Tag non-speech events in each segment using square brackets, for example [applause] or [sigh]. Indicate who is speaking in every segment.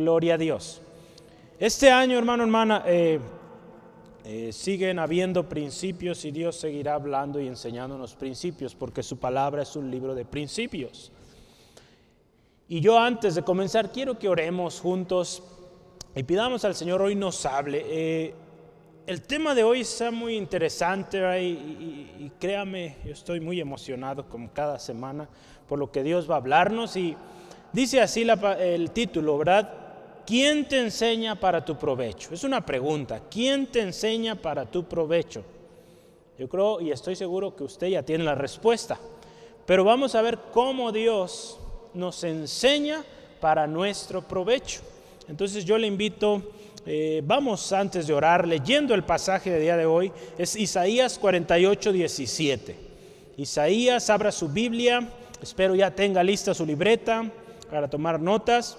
Speaker 1: Gloria a Dios. Este año, hermano, hermana, eh, eh, siguen habiendo principios y Dios seguirá hablando y enseñándonos principios porque su palabra es un libro de principios. Y yo antes de comenzar quiero que oremos juntos y pidamos al Señor hoy nos hable. Eh, el tema de hoy está muy interesante y, créame, yo estoy muy emocionado como cada semana por lo que Dios va a hablarnos y dice así el título, ¿verdad? ¿Quién te enseña para tu provecho? Es una pregunta, ¿quién te enseña para tu provecho? Yo creo y estoy seguro que usted ya tiene la respuesta, pero vamos a ver cómo Dios nos enseña para nuestro provecho. Entonces yo le invito, eh, vamos antes de orar, leyendo el pasaje de día de hoy, es Isaías 48, 17. Isaías, abra su Biblia, espero ya tenga lista su libreta para tomar notas.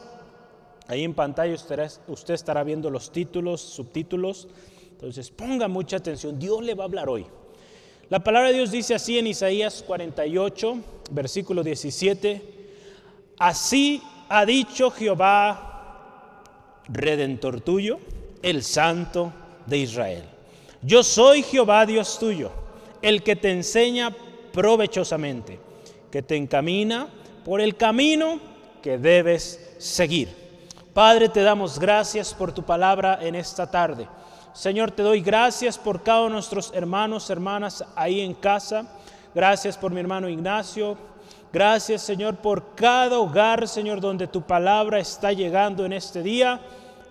Speaker 1: Ahí en pantalla usted, estará viendo los títulos, subtítulos. Entonces ponga mucha atención, Dios le va a hablar hoy. La palabra de Dios dice así en Isaías 48, versículo 17, así ha dicho Jehová, redentor tuyo, el santo de Israel. Yo soy Jehová Dios tuyo, el que te enseña provechosamente, que te encamina por el camino que debes seguir. Padre, te damos gracias por tu palabra en esta tarde. Señor, te doy gracias por cada uno de nuestros hermanos, hermanas ahí en casa. Gracias por mi hermano Ignacio. Gracias, Señor, por cada hogar, Señor, donde tu palabra está llegando en este día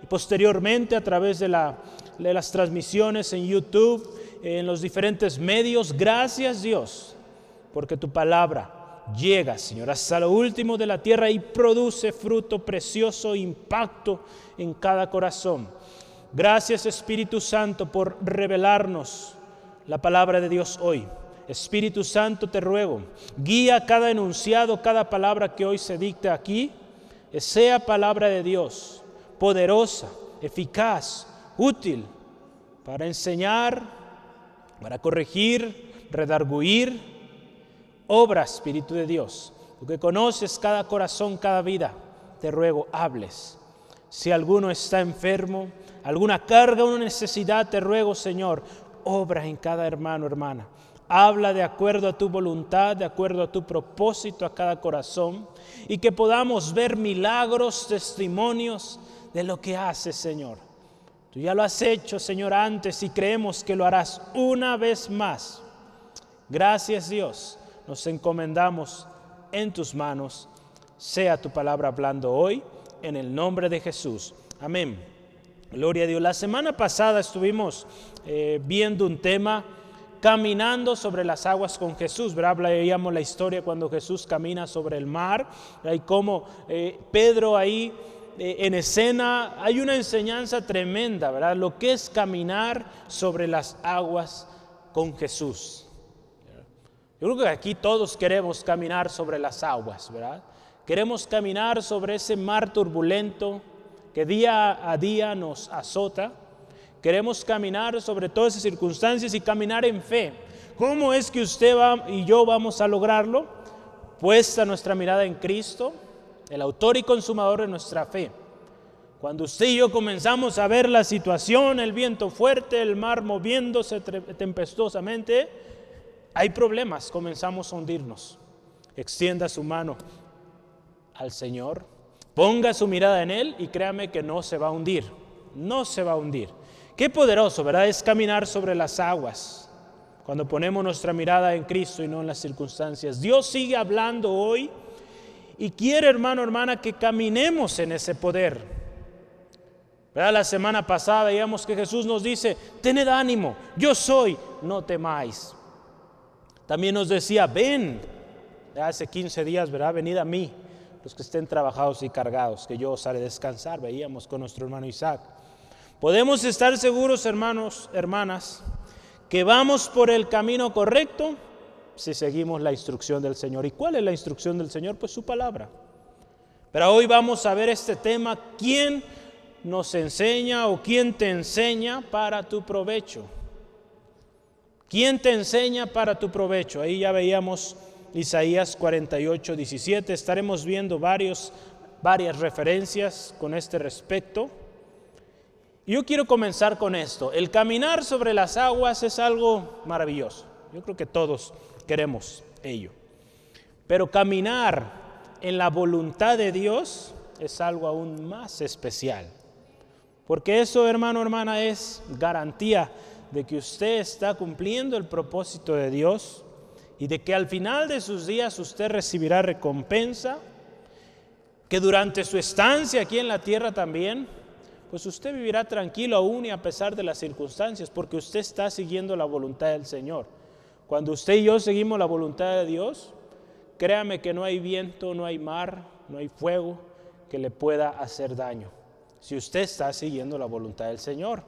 Speaker 1: y posteriormente a través de, la, de las transmisiones en YouTube, en los diferentes medios. Gracias, Dios, porque tu palabra llega, Señor, hasta lo último de la tierra y produce fruto precioso, impacto en cada corazón. Gracias Espíritu Santo por revelarnos la palabra de Dios hoy. Espíritu Santo, te ruego, guía cada enunciado, cada palabra que hoy se dicta aquí, sea palabra de Dios, poderosa, eficaz, útil para enseñar, para corregir, redarguir, obra, Espíritu de Dios. Tú que conoces cada corazón, cada vida, te ruego, hables. Si alguno está enfermo, alguna carga, una necesidad, te ruego, Señor, obra en cada hermano, hermana. Habla de acuerdo a tu voluntad, de acuerdo a tu propósito a cada corazón y que podamos ver milagros, testimonios de lo que haces, Señor. Tú ya lo has hecho, Señor, antes y creemos que lo harás una vez más. Gracias, Dios nos encomendamos en tus manos. Sea tu palabra hablando hoy en el nombre de Jesús. Amén. Gloria a Dios. La semana pasada estuvimos eh, viendo un tema caminando sobre las aguas con Jesús. ¿verdad? Leíamos la historia cuando Jesús camina sobre el mar y cómo eh, Pedro ahí eh, en escena hay una enseñanza tremenda, ¿verdad? Lo que es caminar sobre las aguas con Jesús. Yo creo que aquí todos queremos caminar sobre las aguas, ¿verdad? Queremos caminar sobre ese mar turbulento que día a día nos azota. Queremos caminar sobre todas esas circunstancias y caminar en fe. ¿Cómo es que usted y yo vamos a lograrlo? Puesta nuestra mirada en Cristo, el autor y consumador de nuestra fe. Cuando usted y yo comenzamos a ver la situación, el viento fuerte, el mar moviéndose tempestuosamente, hay problemas, comenzamos a hundirnos. Extienda su mano al Señor, ponga su mirada en Él y créame que no se va a hundir, no se va a hundir. Qué poderoso, ¿verdad? Es caminar sobre las aguas cuando ponemos nuestra mirada en Cristo y no en las circunstancias. Dios sigue hablando hoy y quiere, hermano, hermana, que caminemos en ese poder. ¿Verdad? La semana pasada veíamos que Jesús nos dice, tened ánimo, yo soy, no temáis. También nos decía, ven, hace 15 días, ¿verdad? Venid a mí, los que estén trabajados y cargados, que yo os haré descansar, veíamos con nuestro hermano Isaac. Podemos estar seguros, hermanos, hermanas, que vamos por el camino correcto si seguimos la instrucción del Señor. ¿Y cuál es la instrucción del Señor? Pues su palabra. Pero hoy vamos a ver este tema, ¿quién nos enseña o quién te enseña para tu provecho? ¿Quién te enseña para tu provecho? Ahí ya veíamos Isaías 48, 17. Estaremos viendo varios varias referencias con este respecto. Yo quiero comenzar con esto. El caminar sobre las aguas es algo maravilloso. Yo creo que todos queremos ello. Pero caminar en la voluntad de Dios es algo aún más especial. Porque eso, hermano, hermana, es garantía de que usted está cumpliendo el propósito de Dios y de que al final de sus días usted recibirá recompensa, que durante su estancia aquí en la tierra también, pues usted vivirá tranquilo aún y a pesar de las circunstancias, porque usted está siguiendo la voluntad del Señor. Cuando usted y yo seguimos la voluntad de Dios, créame que no hay viento, no hay mar, no hay fuego que le pueda hacer daño. Si usted está siguiendo la voluntad del Señor,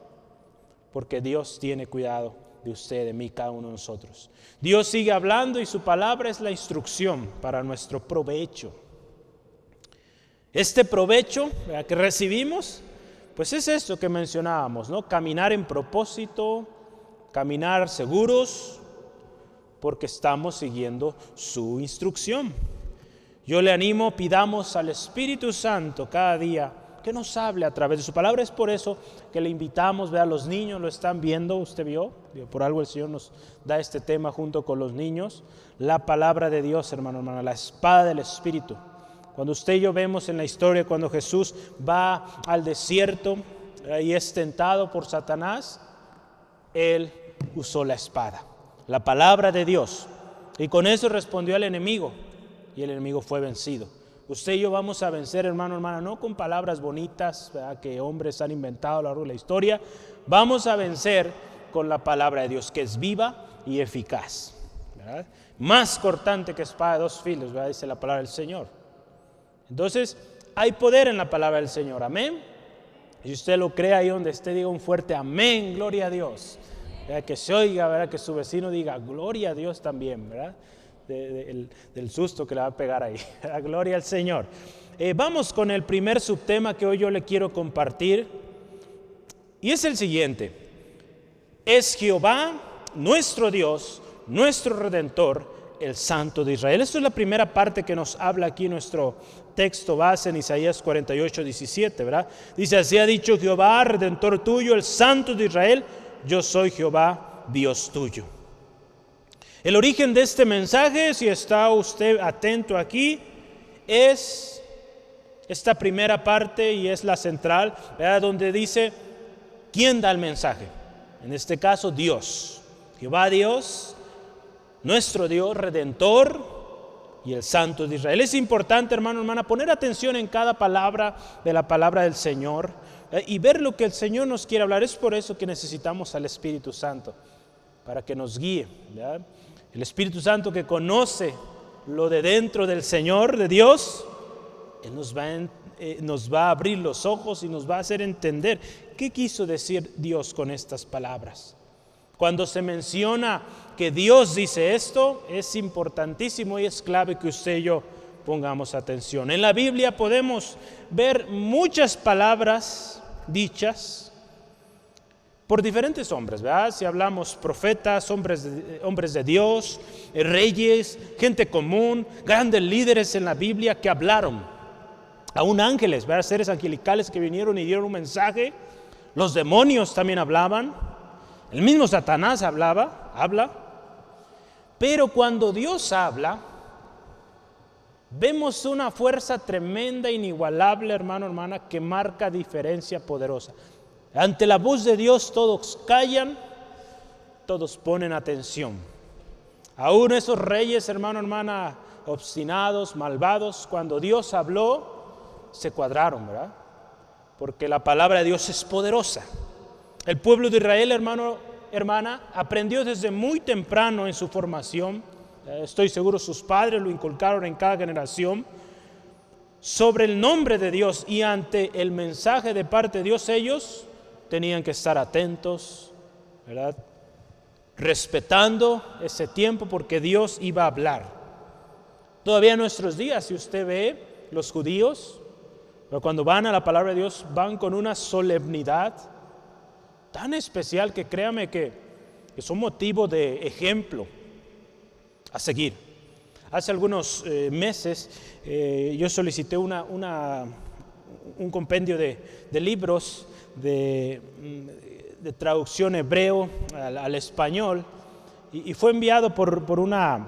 Speaker 1: porque Dios tiene cuidado de usted, de mí, cada uno de nosotros. Dios sigue hablando y su palabra es la instrucción para nuestro provecho. Este provecho que recibimos, pues es esto que mencionábamos, ¿no? Caminar en propósito, caminar seguros, porque estamos siguiendo su instrucción. Yo le animo, pidamos al Espíritu Santo cada día que nos hable a través de su palabra. Es por eso que le invitamos, vea, los niños lo están viendo, usted vio, por algo el Señor nos da este tema junto con los niños. La palabra de Dios, hermano, hermana, la espada del Espíritu. Cuando usted y yo vemos en la historia, cuando Jesús va al desierto y es tentado por Satanás, Él usó la espada, la palabra de Dios. Y con eso respondió al enemigo y el enemigo fue vencido. Usted y yo vamos a vencer, hermano, hermana, no con palabras bonitas que hombres han inventado a lo largo de la historia. Vamos a vencer con la palabra de Dios, que es viva y eficaz. Más cortante que espada de dos filos, dice la palabra del Señor. Entonces, hay poder en la palabra del Señor. Amén. Y usted lo cree ahí donde esté, diga un fuerte amén, gloria a Dios. Que se oiga, ¿verdad? que su vecino diga gloria a Dios también, ¿verdad? Del susto que le va a pegar ahí. [laughs] Gloria al Señor. Eh, vamos con el primer subtema que hoy yo le quiero compartir. Y es el siguiente. Es Jehová nuestro Dios, nuestro Redentor, el Santo de Israel. Esto es la primera parte que nos habla aquí nuestro texto base en Isaías 48, 17, ¿verdad? Dice, así ha dicho Jehová, Redentor tuyo, el Santo de Israel, yo soy Jehová, Dios tuyo. El origen de este mensaje, si está usted atento aquí, es esta primera parte y es la central, donde dice, ¿quién da el mensaje? En este caso, Dios. Jehová Dios, nuestro Dios redentor y el Santo de Israel. Es importante, hermano, hermana, poner atención en cada palabra de la palabra del Señor eh, y ver lo que el Señor nos quiere hablar. Es por eso que necesitamos al Espíritu Santo, para que nos guíe. El Espíritu Santo que conoce lo de dentro del Señor, de Dios, Él nos va, eh, nos va a abrir los ojos y nos va a hacer entender qué quiso decir Dios con estas palabras. Cuando se menciona que Dios dice esto, es importantísimo y es clave que usted y yo pongamos atención. En la Biblia podemos ver muchas palabras dichas por diferentes hombres, ¿verdad? Si hablamos profetas, hombres de, hombres de Dios, eh, reyes, gente común, grandes líderes en la Biblia que hablaron, aún ángeles. Seres angelicales que vinieron y dieron un mensaje, los demonios también hablaban, el mismo Satanás hablaba, habla, pero cuando Dios habla, vemos una fuerza tremenda, inigualable, hermano, hermana, que marca diferencia poderosa. Ante la voz de Dios todos callan, todos ponen atención. Aún esos reyes, hermano, hermana, obstinados, malvados, cuando Dios habló, se cuadraron, ¿verdad? Porque la palabra de Dios es poderosa. El pueblo de Israel, hermano, hermana, aprendió desde muy temprano en su formación, eh, estoy seguro sus padres lo inculcaron en cada generación, sobre el nombre de Dios y ante el mensaje de parte de Dios ellos tenían que estar atentos, ¿verdad? Respetando ese tiempo porque Dios iba a hablar. Todavía en nuestros días, si usted ve, los judíos, cuando van a la palabra de Dios, van con una solemnidad tan especial que créame que, que son motivo de ejemplo a seguir. Hace algunos eh, meses eh, yo solicité una, un compendio de libros de, traducción hebreo al, español y, fue enviado por, por una,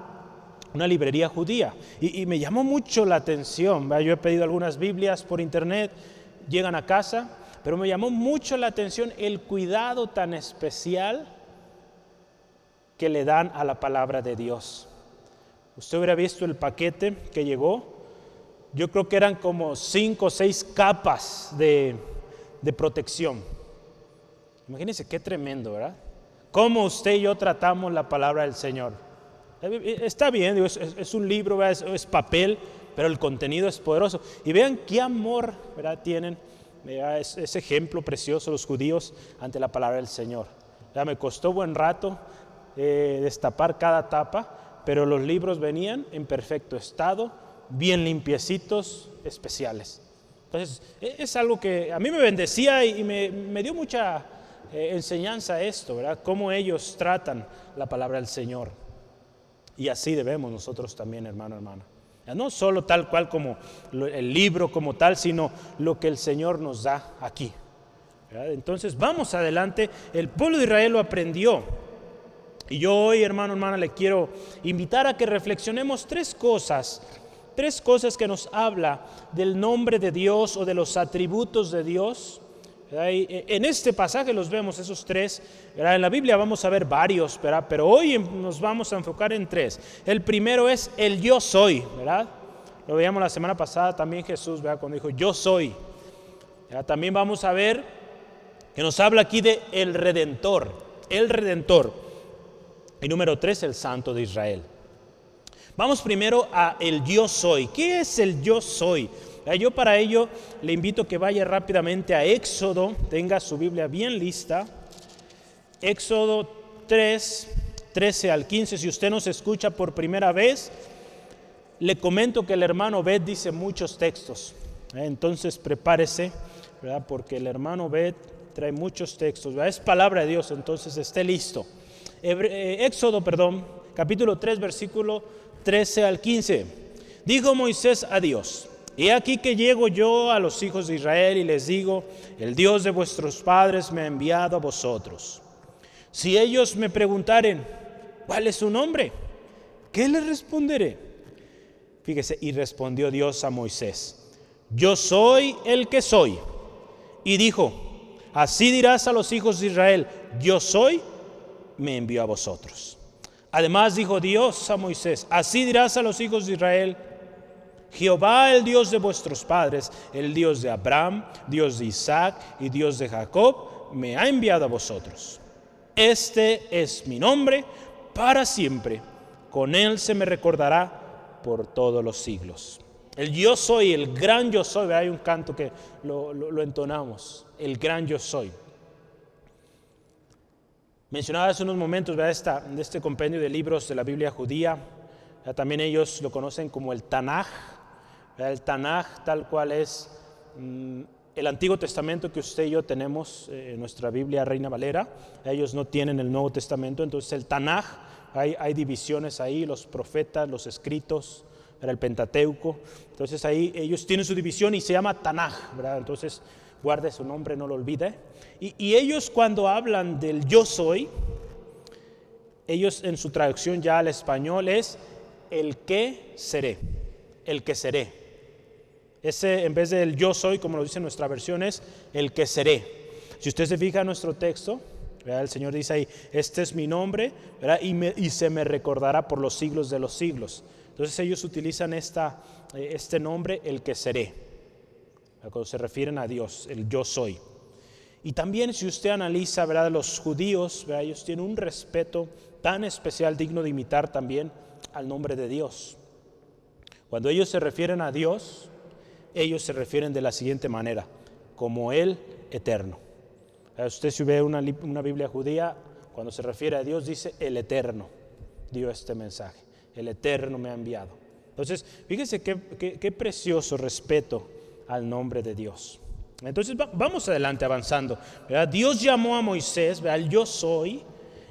Speaker 1: una, librería judía y, me llamó mucho la atención. Yo he pedido algunas Biblias por internet, llegan a casa, pero me llamó mucho la atención el cuidado tan especial que le dan a la palabra de Dios. Usted hubiera visto el paquete que llegó. Yo creo que eran como cinco o seis capas de, de protección. Imagínense qué tremendo, ¿verdad? Cómo usted y yo tratamos la palabra del Señor. Está bien, es, un libro, es, papel, pero el contenido es poderoso. Y vean qué amor ¿verdad? tienen, ese es ejemplo precioso los judíos ante la palabra del Señor. Ya me costó buen rato eh, destapar cada tapa, pero los libros venían en perfecto estado, bien limpiecitos, especiales. Entonces, e, es algo que a mí me bendecía y me, dio mucha eh, enseñanza esto, ¿verdad? Cómo ellos tratan la palabra del Señor. Y así debemos nosotros también, hermano, hermana. No solo tal cual como el libro como tal, sino lo que el Señor nos da aquí. Entonces, vamos adelante. El pueblo de Israel lo aprendió. Y yo hoy, hermano, hermana, le quiero invitar a que reflexionemos tres cosas, tres cosas que nos habla del nombre de Dios o de los atributos de Dios. En este pasaje los vemos esos tres. En la Biblia vamos a ver varios, pero hoy nos vamos a enfocar en tres. El primero es el yo soy. Lo veíamos la semana pasada también Jesús, ¿verdad? Cuando dijo yo soy. También vamos a ver que nos habla aquí de el redentor, el redentor. Y número tres, el Santo de Israel. Vamos primero a el yo soy. ¿Qué es el yo soy? Yo para ello le invito que vaya rápidamente a Éxodo, tenga su Biblia bien lista. Éxodo 3, 13 al 15. Si usted nos escucha por primera vez, le comento que el hermano Bet dice muchos textos. Entonces prepárese, ¿verdad? porque el hermano Bet trae muchos textos. Es palabra de Dios, entonces esté listo. Eh, Éxodo, perdón, capítulo 3, versículo 13 al 15. Dijo Moisés a Dios, He aquí que llego yo a los hijos de Israel y les digo, el Dios de vuestros padres me ha enviado a vosotros. Si ellos me preguntaren, ¿cuál es su nombre? ¿Qué les responderé? Fíjese, y respondió Dios a Moisés, yo soy el que soy. Y dijo, así dirás a los hijos de Israel, yo soy me envió a vosotros. Además dijo Dios a Moisés, así dirás a los hijos de Israel, Jehová el Dios de vuestros padres, el Dios de Abraham, Dios de Isaac y Dios de Jacob, me ha enviado a vosotros. Este es mi nombre para siempre. Con él se me recordará por todos los siglos. El yo soy, el gran yo soy, hay un canto que lo, lo, lo entonamos, el gran yo soy. Mencionaba hace unos momentos de este compendio de libros de la Biblia judía. También ellos lo conocen como el Tanaj. El Tanaj tal cual es mm, el Antiguo Testamento que usted y yo tenemos eh, en nuestra Biblia Reina Valera. Ellos no tienen el Nuevo Testamento. Entonces el Tanaj, hay, hay divisiones ahí, los profetas, los escritos, el Pentateuco. Entonces ahí ellos tienen su división y se llama Tanaj. Entonces guarde su nombre, no lo olvide. Y, ellos cuando hablan del yo soy, ellos en su traducción ya al español es el que seré, el que seré. Ese en vez del yo soy, como lo dice nuestra versión, es el que seré. Si usted se fija en nuestro texto, el Señor dice ahí, este es mi nombre. Y, y, se me recordará por los siglos de los siglos. Entonces ellos utilizan esta, eh, este nombre, el que seré cuando se refieren a Dios, el yo soy. Y también si usted analiza, ¿verdad? Los judíos. Ellos tienen un respeto tan especial, digno de imitar también al nombre de Dios. Cuando ellos se refieren a Dios, ellos se refieren de la siguiente manera, como el eterno. Usted si ve una, una Biblia judía, cuando se refiere a Dios dice el eterno, dio este mensaje, el eterno me ha enviado. Entonces, fíjese qué, qué, qué precioso respeto al nombre de Dios. Entonces vamos adelante avanzando. Dios llamó a Moisés, el yo soy,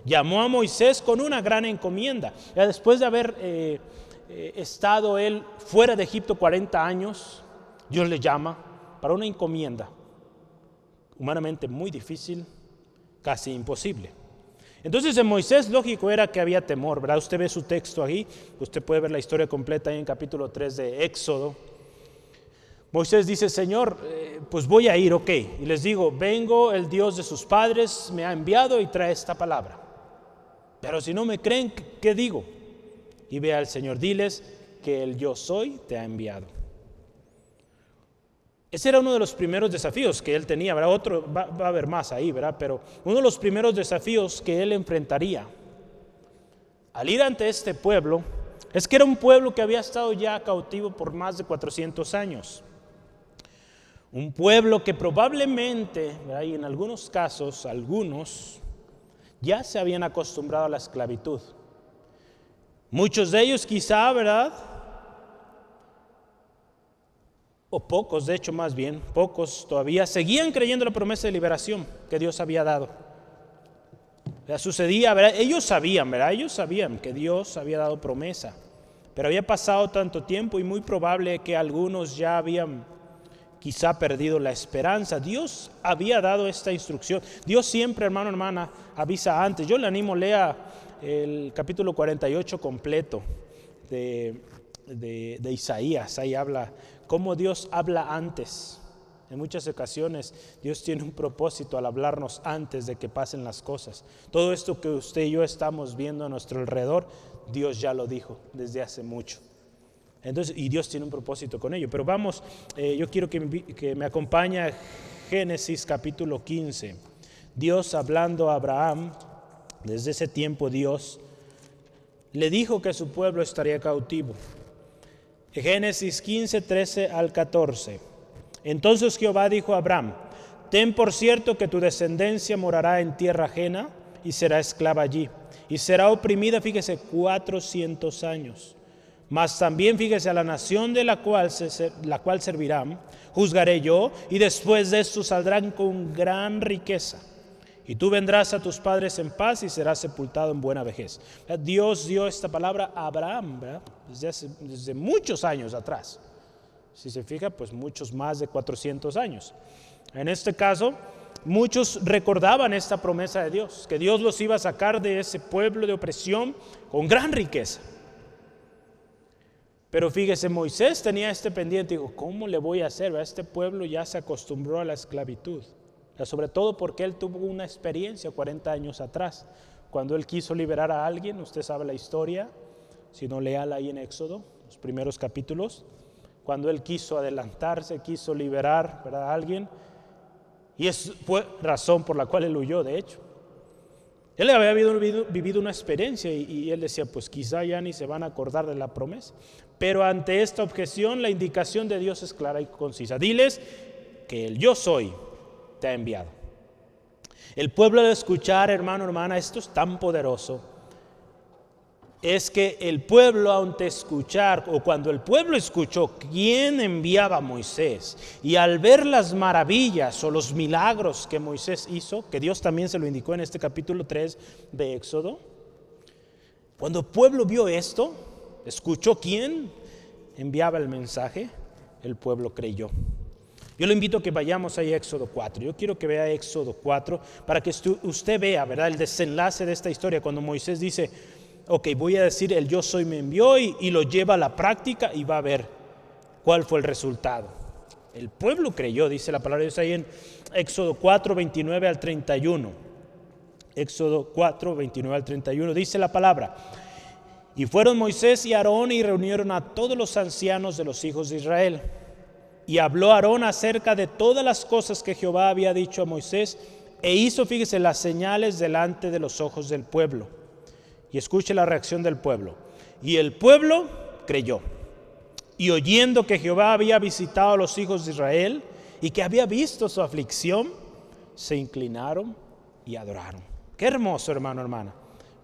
Speaker 1: llamó a Moisés con una gran encomienda. Después de haber eh, eh, estado él fuera de Egipto 40 años, Dios le llama para una encomienda humanamente muy difícil, casi imposible. Entonces en Moisés lógico era que había temor, ¿verdad? Usted ve su texto ahí, usted puede ver la historia completa ahí en capítulo 3 de Éxodo. Moisés dice, Señor, eh, pues voy a ir, ok. Y les digo, vengo, el Dios de sus padres me ha enviado y trae esta palabra. Pero si no me creen, ¿qué digo? Y ve al Señor, diles que el yo soy te ha enviado. Ese era uno de los primeros desafíos que él tenía, ¿verdad? Otro, va, a haber más ahí, ¿verdad? Pero uno de los primeros desafíos que él enfrentaría al ir ante este pueblo es que era un pueblo que había estado ya cautivo por más de 400 años. Un pueblo que probablemente, y en algunos casos, algunos, ya se habían acostumbrado a la esclavitud. Muchos de ellos quizá, ¿verdad? o pocos, de hecho más bien, pocos todavía, seguían creyendo la promesa de liberación que Dios había dado. Ya sucedía, ellos sabían, ¿verdad? Ellos sabían que Dios había dado promesa, pero había pasado tanto tiempo y muy probable que algunos ya habían quizá perdido la esperanza. Dios había dado esta instrucción. Dios siempre, hermano, hermana, avisa antes. Yo le animo, lea el capítulo 48 completo de, de, de Isaías. Ahí habla cómo Dios habla antes. En muchas ocasiones Dios tiene un propósito al hablarnos antes de que pasen las cosas. Todo esto que usted y yo estamos viendo a nuestro alrededor, Dios ya lo dijo desde hace mucho. Entonces, y Dios tiene un propósito con ello. Pero vamos, eh, yo quiero que me, acompañe a Génesis capítulo 15. Dios hablando a Abraham, desde ese tiempo Dios le dijo que su pueblo estaría cautivo. Génesis 15, 13 al 14. Entonces Jehová dijo a Abraham, ten por cierto que tu descendencia morará en tierra ajena y será esclava allí, y será oprimida, fíjese, cuatrocientos años. Mas también fíjese a la nación de la cual, se, la cual servirán, juzgaré yo, y después de esto saldrán con gran riqueza y tú vendrás a tus padres en paz y serás sepultado en buena vejez. Dios dio esta palabra a Abraham Desde, muchos años atrás. Si se fija, pues muchos más de 400 años. En este caso, muchos recordaban esta promesa de Dios, que Dios los iba a sacar de ese pueblo de opresión con gran riqueza. Pero fíjese, Moisés tenía este pendiente, dijo, ¿cómo le voy a hacer? Este pueblo ya se acostumbró a la esclavitud sobre todo porque él tuvo una experiencia 40 años atrás. Cuando él quiso liberar a alguien, usted sabe la historia, si no léala ahí en Éxodo, los primeros capítulos, cuando él quiso adelantarse, quiso liberar a alguien, y es fue razón por la cual él huyó, de hecho. Él había vivido, vivido una experiencia y, y, él decía, pues quizá ya ni se van a acordar de la promesa. Pero ante esta objeción, la indicación de Dios es clara y concisa. Diles que el yo soy, te ha enviado. El pueblo de escuchar, hermano, hermana, esto es tan poderoso. Es que el pueblo, ante escuchar, o cuando el pueblo escuchó quién enviaba a Moisés, y al ver las maravillas o los milagros que Moisés hizo, que Dios también se lo indicó en este capítulo 3 de Éxodo, cuando el pueblo vio esto, escuchó quién enviaba el mensaje, el pueblo creyó. Yo le invito a que vayamos ahí a Éxodo 4. Yo quiero que vea Éxodo 4 para que usted vea, ¿verdad? El desenlace de esta historia cuando Moisés dice, ok, voy a decir el yo soy me envió y, y lo lleva a la práctica y va a ver cuál fue el resultado. El pueblo creyó, dice la palabra de Dios ahí en Éxodo 4, 29 al 31. Éxodo 4, 29 al 31 dice la palabra. Y fueron Moisés y Aarón y reunieron a todos los ancianos de los hijos de Israel y habló Aarón acerca de todas las cosas que Jehová había dicho a Moisés e hizo, fíjese, las señales delante de los ojos del pueblo. Y escuche la reacción del pueblo. Y el pueblo creyó. Y oyendo que Jehová había visitado a los hijos de Israel y que había visto su aflicción, se inclinaron y adoraron. Qué hermoso, hermano, hermana.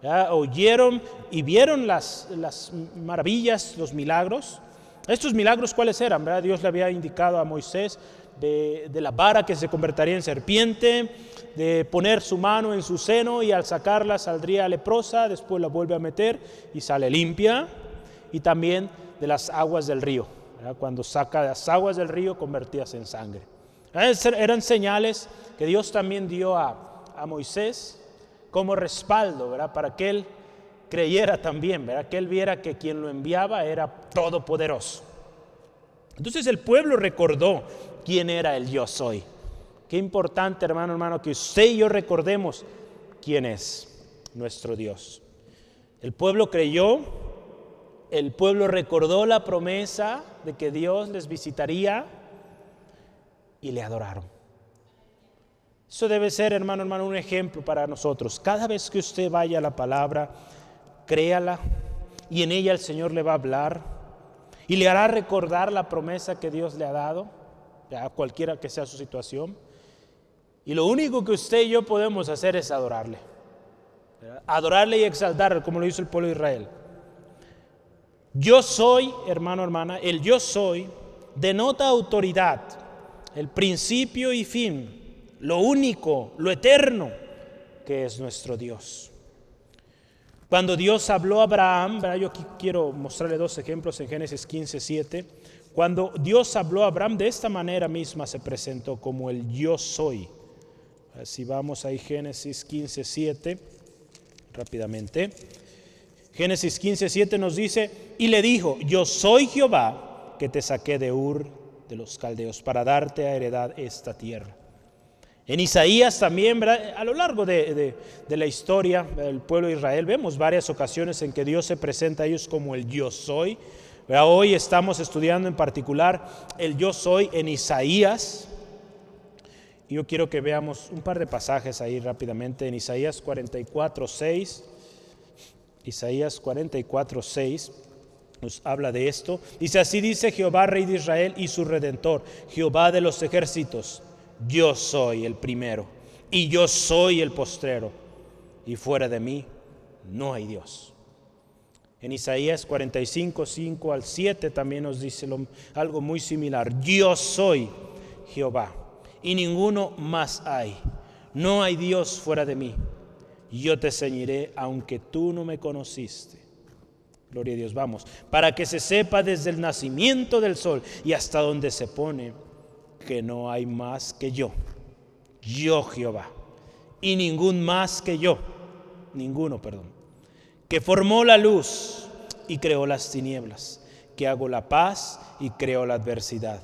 Speaker 1: Oyeron y vieron las, las maravillas, los milagros estos milagros, ¿cuáles eran? ¿verdad? Dios le había indicado a Moisés de, la vara que se convertiría en serpiente, de poner su mano en su seno y al sacarla saldría leprosa, después la vuelve a meter y sale limpia. y también de las aguas del río. Cuando saca las aguas del río convertidas en sangre. Eran señales que Dios también dio a, a Moisés como respaldo, ¿verdad? Para que él creyera también, ¿verdad? Que él viera que quien lo enviaba era todopoderoso. Entonces el pueblo recordó quién era el yo soy. Qué importante, hermano, hermano, que usted y yo recordemos quién es nuestro Dios. El pueblo creyó, el pueblo recordó la promesa de que Dios les visitaría y le adoraron. Eso debe ser, hermano, hermano, un ejemplo para nosotros. Cada vez que usted vaya a la palabra, créala y en ella el Señor le va a hablar y le hará recordar la promesa que Dios le ha dado, a cualquiera que sea su situación. Y lo único que usted y yo podemos hacer es adorarle. Adorarle y exaltarle, como lo hizo el pueblo de Israel. Yo soy, hermano, hermana, el yo soy denota autoridad, el principio y fin, lo único, lo eterno que es nuestro Dios. Cuando Dios habló a Abraham, yo aquí quiero mostrarle dos ejemplos en Génesis 15, 7. Cuando Dios habló a Abraham, de esta manera misma se presentó como el yo soy. Si vamos ahí, Génesis 15, 7, rápidamente. Génesis 15, 7 nos dice, y le dijo, yo soy Jehová que te saqué de Ur de los caldeos para darte a heredad esta tierra. En Isaías también, a lo largo de, la historia del pueblo de Israel, vemos varias ocasiones en que Dios se presenta a ellos como el yo soy. Hoy estamos estudiando en particular el yo soy en Isaías, yo quiero que veamos un par de pasajes ahí rápidamente en Isaías 44, 6. Isaías 44, 6 nos habla de esto. Dice, así dice Jehová, Rey de Israel y su Redentor, Jehová de los ejércitos, yo soy el primero y yo soy el postrero, y fuera de mí no hay Dios. En Isaías 45, 5 al 7 también nos dice algo muy similar, yo soy Jehová y ninguno más hay. No hay Dios fuera de mí. Yo te ceñiré aunque tú no me conociste. Gloria a Dios, vamos. Para que se sepa desde el nacimiento del sol y hasta donde se pone que no hay más que yo. Yo Jehová. Y ningún más que yo. Ninguno, perdón. Que formó la luz y creó las tinieblas. Que hago la paz y creo la adversidad.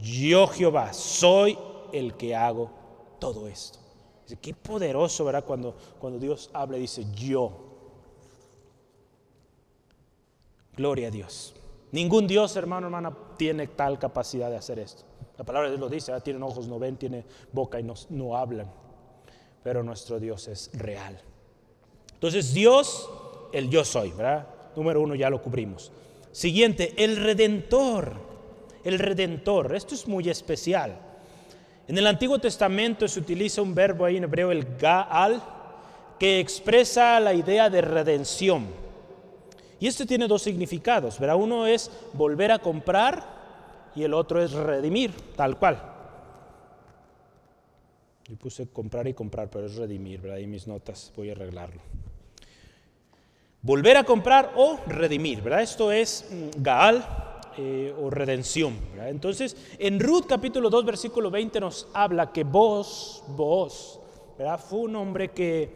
Speaker 1: Yo Jehová soy el que hago todo esto. Qué poderoso, ¿verdad? Cuando, cuando Dios habla dice yo. Gloria a Dios. Ningún Dios, hermano, hermana, tiene tal capacidad de hacer esto. La palabra de Dios lo dice, tienen ojos, no ven, tiene boca y no, no hablan. Pero nuestro Dios es real. Entonces Dios, el yo soy, ¿verdad? Número uno ya lo cubrimos. Siguiente, el redentor. El redentor. Esto es muy especial. En el Antiguo Testamento se utiliza un verbo ahí en hebreo, el gaal, que expresa la idea de redención. Y esto tiene dos significados, ¿verdad? Uno es volver a comprar y el otro es redimir, tal cual. Yo puse comprar y comprar, pero es redimir, ¿verdad? Ahí mis notas, voy a arreglarlo. Volver a comprar o redimir, ¿verdad? Esto es mm, Gaal, eh, o redención. Entonces, en Ruth capítulo 2, versículo 20 nos habla que vos, vos, ¿verdad? fue un hombre que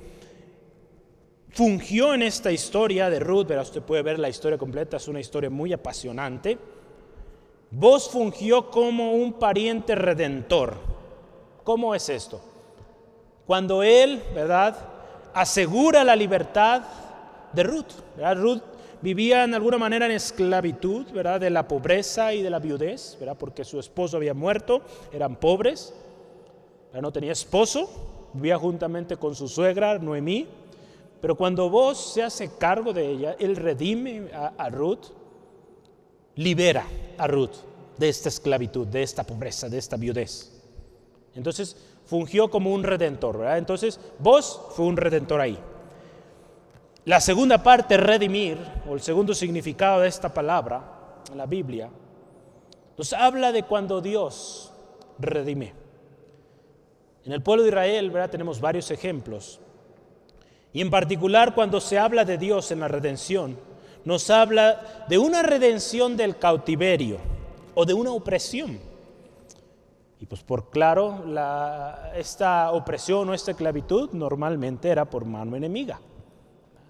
Speaker 1: fungió en esta historia de Ruth, ¿verdad? usted puede ver la historia completa, es una historia muy apasionante. Vos fungió como un pariente redentor. ¿Cómo es esto? Cuando él, ¿verdad? Asegura la libertad de Ruth. ¿verdad? Ruth vivía en alguna manera en esclavitud, ¿verdad? De la pobreza y de la viudez, ¿verdad? Porque su esposo había muerto, eran pobres, no tenía esposo, vivía juntamente con su suegra, Noemí. Pero cuando vos se hace cargo de ella, él redime a, Ruth, libera a Ruth de esta esclavitud, de esta pobreza, de esta viudez. Entonces fungió como un redentor, ¿verdad? Entonces vos fue un redentor ahí. La segunda parte, redimir, o el segundo significado de esta palabra en la Biblia, nos habla de cuando Dios redime. En el pueblo de Israel ¿verdad? tenemos varios ejemplos. Y en particular cuando se habla de Dios en la redención, nos habla de una redención del cautiverio o de una opresión. Y pues por claro, esta opresión o esta esclavitud normalmente era por mano enemiga.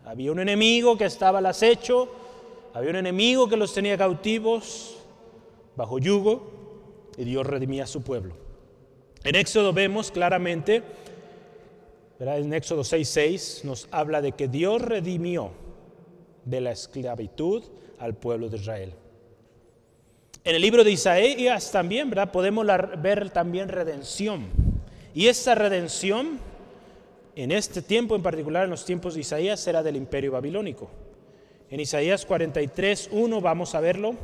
Speaker 1: Había un enemigo que estaba al acecho, había un enemigo que los tenía cautivos bajo yugo y Dios redimía a su pueblo. En Éxodo vemos claramente, en Éxodo 6:6 nos habla de que Dios redimió de la esclavitud al pueblo de Israel. En el libro de Isaías también. Podemos ver también redención. Y esta redención, en este tiempo en particular, en los tiempos de Isaías, será del imperio babilónico. En Isaías 43.1 vamos a verlo.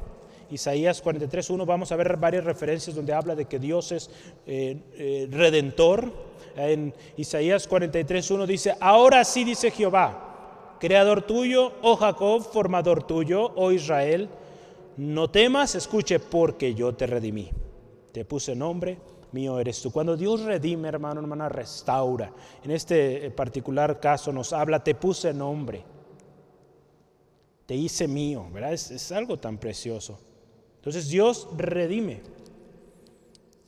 Speaker 1: Isaías 43.1 vamos a ver varias referencias donde habla de que Dios es eh, eh, redentor. En Isaías 43.1 dice, ahora sí dice Jehová, creador tuyo, oh Jacob, formador tuyo, oh Israel, no temas, escuche, porque yo te redimí. Te puse nombre, mío eres tú. Cuando Dios redime, hermano, hermana, restaura. En este eh, particular caso nos habla, te puse nombre. Te hice mío, ¿verdad? Es, es algo tan precioso. Entonces Dios redime.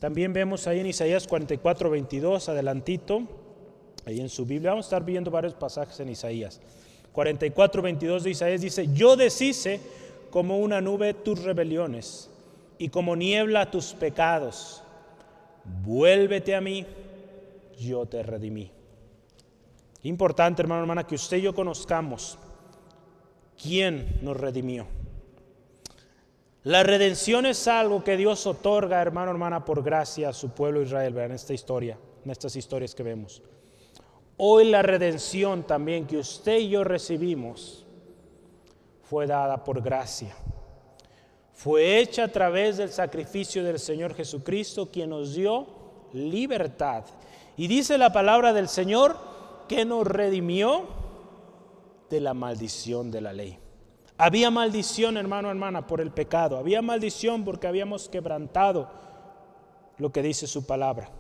Speaker 1: También vemos ahí en Isaías 44, 22, adelantito, ahí en su Biblia. Vamos a estar viendo varios pasajes en Isaías. 44, 22 de Isaías dice, yo deshice como una nube tus rebeliones y como niebla tus pecados. Vuélvete a mí, yo te redimí. Importante, hermano, hermana, que usted y yo conozcamos quién nos redimió. La redención es algo que Dios otorga, hermano, hermana, por gracia a su pueblo Israel, en esta historia, en estas historias que vemos. Hoy la redención también que usted y yo recibimos fue dada por gracia. Fue hecha a través del sacrificio del Señor Jesucristo, quien nos dio libertad. Y dice la palabra del Señor que nos redimió de la maldición de la ley. Había maldición, hermano, hermana, por el pecado. Había maldición porque habíamos quebrantado lo que dice su palabra.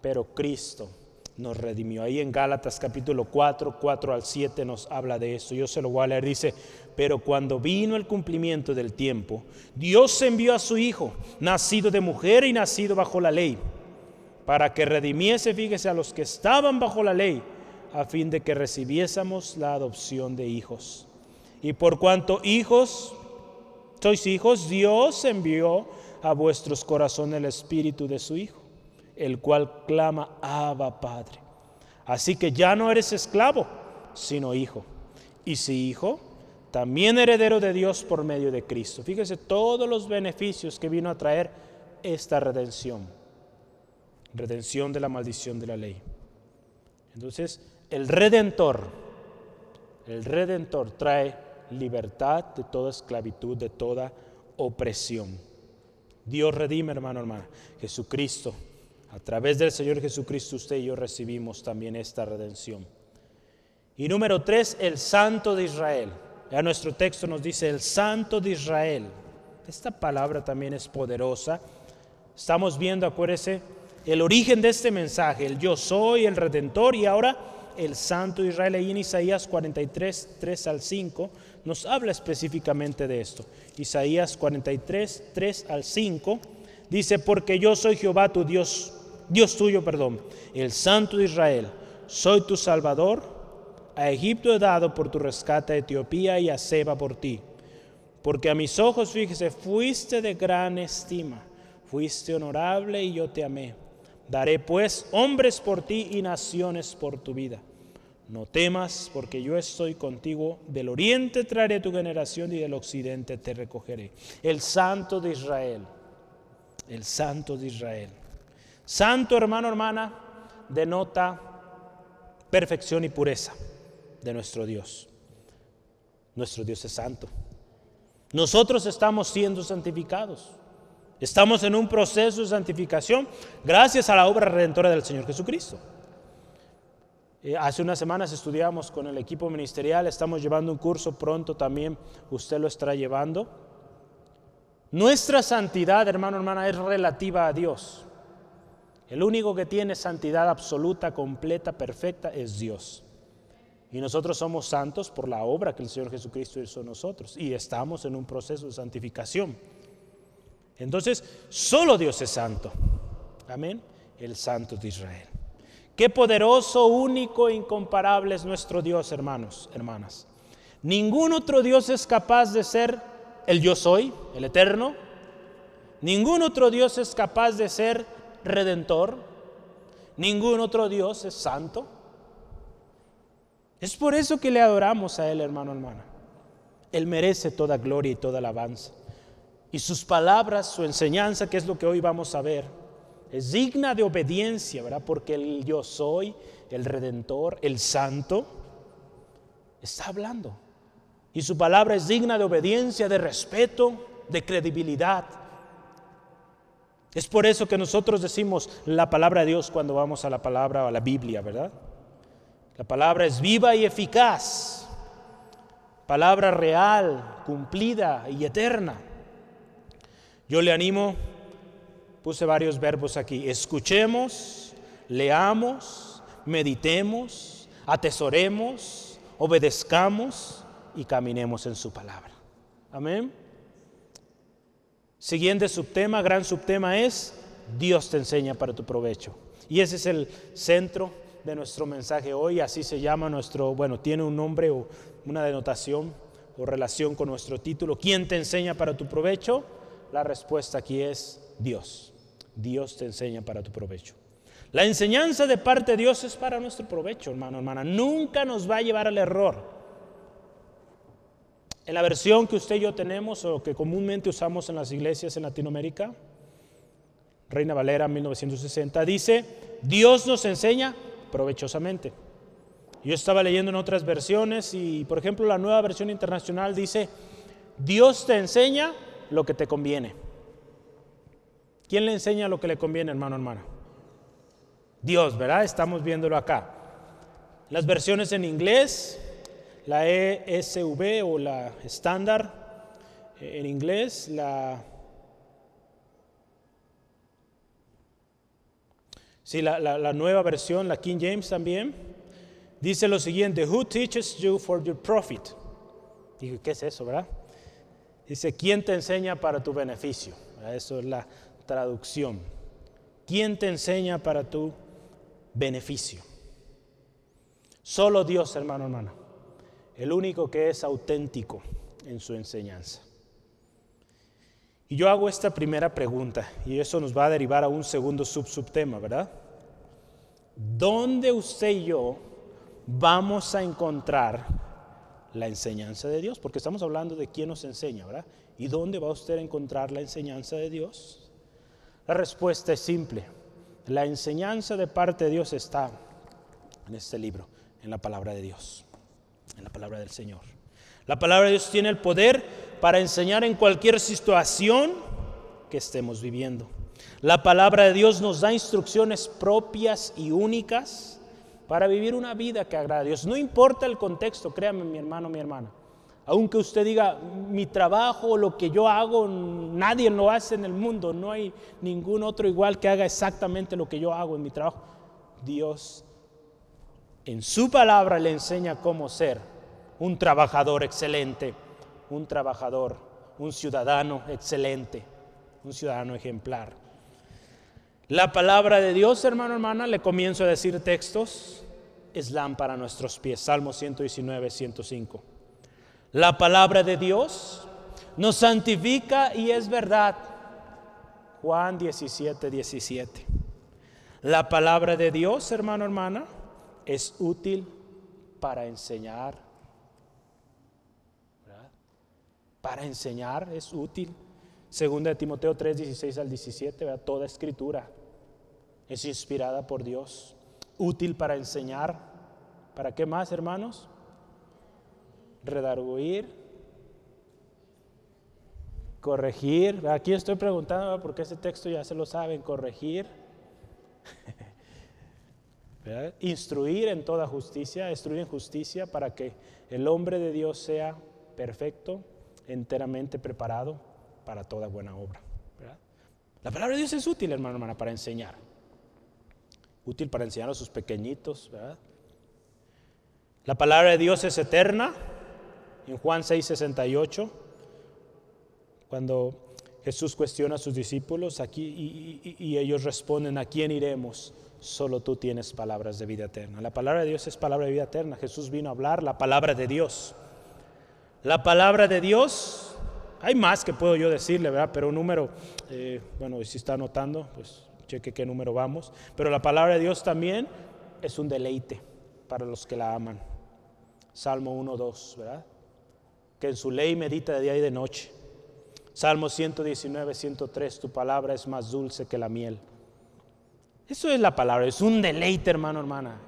Speaker 1: Pero Cristo nos redimió. Ahí en Gálatas capítulo 4, 4 al 7 nos habla de esto. Yo se lo voy a leer. Dice, pero cuando vino el cumplimiento del tiempo, Dios envió a su Hijo, nacido de mujer y nacido bajo la ley, para que redimiese, fíjese, a los que estaban bajo la ley, a fin de que recibiésemos la adopción de hijos. Y por cuanto hijos, sois hijos, Dios envió a vuestros corazones el espíritu de su Hijo el cual clama, Abba Padre. Así que ya no eres esclavo, sino hijo. Y si hijo, también heredero de Dios por medio de Cristo. Fíjese todos los beneficios que vino a traer esta redención. Redención de la maldición de la ley. Entonces, el redentor, el redentor trae libertad de toda esclavitud, de toda opresión. Dios redime, hermano, hermana. Jesucristo a través del Señor Jesucristo usted y yo recibimos también esta redención. Y número tres, el Santo de Israel. Ya nuestro texto nos dice el Santo de Israel. Esta palabra también es poderosa. Estamos viendo, acuérdese, el origen de este mensaje, el yo soy, el redentor y ahora el Santo de Israel. Ahí en Isaías 43, 3 al 5 nos habla específicamente de esto. Isaías 43, 3 al 5 dice, porque yo soy Jehová tu Dios Dios tuyo, perdón, el Santo de Israel, soy tu Salvador, a Egipto he dado por tu rescate a Etiopía y a Seba por ti. Porque a mis ojos, fíjese, fuiste de gran estima, fuiste honorable y yo te amé. Daré pues hombres por ti y naciones por tu vida. No temas, porque yo estoy contigo. Del oriente traeré tu generación y del occidente te recogeré. El Santo de Israel, el Santo de Israel. Santo, hermano, hermana, denota perfección y pureza de nuestro Dios. Nuestro Dios es santo. Nosotros estamos siendo santificados. Estamos en un proceso de santificación gracias a la obra redentora del Señor Jesucristo. Eh, hace unas semanas estudiamos con el equipo ministerial, estamos llevando un curso pronto también, usted lo estará llevando. Nuestra santidad, hermano, hermana, es relativa a Dios. El único que tiene santidad absoluta, completa, perfecta es Dios. Y nosotros somos santos por la obra que el Señor Jesucristo hizo en nosotros. Y estamos en un proceso de santificación. Entonces, solo Dios es santo. Amén. El santo de Israel. Qué poderoso, único e incomparable es nuestro Dios, hermanos, hermanas. Ningún otro Dios es capaz de ser el yo soy, el eterno. Ningún otro Dios es capaz de ser redentor. Ningún otro Dios es santo. Es por eso que le adoramos a Él, hermano, hermana. Él merece toda gloria y toda alabanza. Y sus palabras, su enseñanza, que es lo que hoy vamos a ver, es digna de obediencia, ¿verdad? Porque el yo soy, el redentor, el santo, está hablando. Y su palabra es digna de obediencia, de respeto, de credibilidad. Es por eso que nosotros decimos la palabra de Dios cuando vamos a la palabra o a la Biblia, ¿verdad? La palabra es viva y eficaz, palabra real, cumplida y eterna. Yo le animo, puse varios verbos aquí, escuchemos, leamos, meditemos, atesoremos, obedezcamos y caminemos en su palabra. Amén. Siguiente subtema, gran subtema es, Dios te enseña para tu provecho. Y ese es el centro de nuestro mensaje hoy, así se llama nuestro, bueno, tiene un nombre o una denotación o relación con nuestro título. ¿Quién te enseña para tu provecho? La respuesta aquí es Dios. Dios te enseña para tu provecho. La enseñanza de parte de Dios es para nuestro provecho, hermano, hermana. Nunca nos va a llevar al error. En la versión que usted y yo tenemos o que comúnmente usamos en las iglesias en Latinoamérica, Reina Valera 1960, dice, Dios nos enseña provechosamente. Yo estaba leyendo en otras versiones y, por ejemplo, la nueva versión internacional dice, Dios te enseña lo que te conviene. ¿Quién le enseña lo que le conviene, hermano, hermana? Dios, ¿verdad? Estamos viéndolo acá. Las versiones en inglés, la ESV o la estándar eh, en inglés, la Sí, la, nueva versión, la King James también, dice lo siguiente, Who teaches you for your profit? Digo, ¿qué es eso, verdad? Dice, ¿quién te enseña para tu beneficio? Eso es la traducción. ¿Quién te enseña para tu beneficio? Solo Dios, hermano, hermana. El único que es auténtico en su enseñanza. Y yo hago esta primera pregunta y eso nos va a derivar a un segundo subsubtema, ¿verdad? ¿Dónde usted y yo vamos a encontrar la enseñanza de Dios? Porque estamos hablando de quién nos enseña, ¿verdad? ¿Y dónde va usted a encontrar la enseñanza de Dios? La respuesta es simple. La enseñanza de parte de Dios está en este libro, en la palabra de Dios, en la palabra del Señor. La palabra de Dios tiene el poder para enseñar en cualquier situación que estemos viviendo. La palabra de Dios nos da instrucciones propias y únicas para vivir una vida que agrada a Dios. No importa el contexto, créame mi hermano, mi hermana. Aunque usted diga, mi trabajo, lo que yo hago, nadie lo hace en el mundo, no hay ningún otro igual que haga exactamente lo que yo hago en mi trabajo. Dios en su palabra le enseña cómo ser un trabajador excelente, un trabajador, un ciudadano excelente, un ciudadano ejemplar. La palabra de Dios, hermano, hermana, le comienzo a decir textos, es lámpara a nuestros pies. Salmo 119, 105. La palabra de Dios nos santifica y es verdad. Juan 17, 17. La palabra de Dios, hermano, hermana, es útil para enseñar, para enseñar es útil. Segunda de Timoteo 3, 16 al 17, toda escritura es inspirada por Dios, útil para enseñar. ¿Para qué más, hermanos? Redarguir, corregir. Aquí estoy preguntando porque ese texto ya se lo saben, corregir. [laughs] Instruir en toda justicia, instruir en justicia para que el hombre de Dios sea perfecto, enteramente preparado para toda buena obra. La palabra de Dios es útil, hermano, hermana, para enseñar. Útil para enseñar a sus pequeñitos, La palabra de Dios es eterna. En Juan 6:68, cuando Jesús cuestiona a sus discípulos aquí y, ellos responden, ¿a quién iremos? Solo tú tienes palabras de vida eterna. La palabra de Dios es palabra de vida eterna. Jesús vino a hablar la palabra de Dios. La palabra de Dios, hay más que puedo yo decirle, ¿verdad? Pero un número, eh, bueno, si está anotando, pues cheque qué número vamos. Pero la palabra de Dios también es un deleite para los que la aman. Salmo 1, 2, ¿verdad? Que en su ley medita de día y de noche. Salmo 119, 103, tu palabra es más dulce que la miel. Eso es la palabra, es un deleite, hermano, hermana.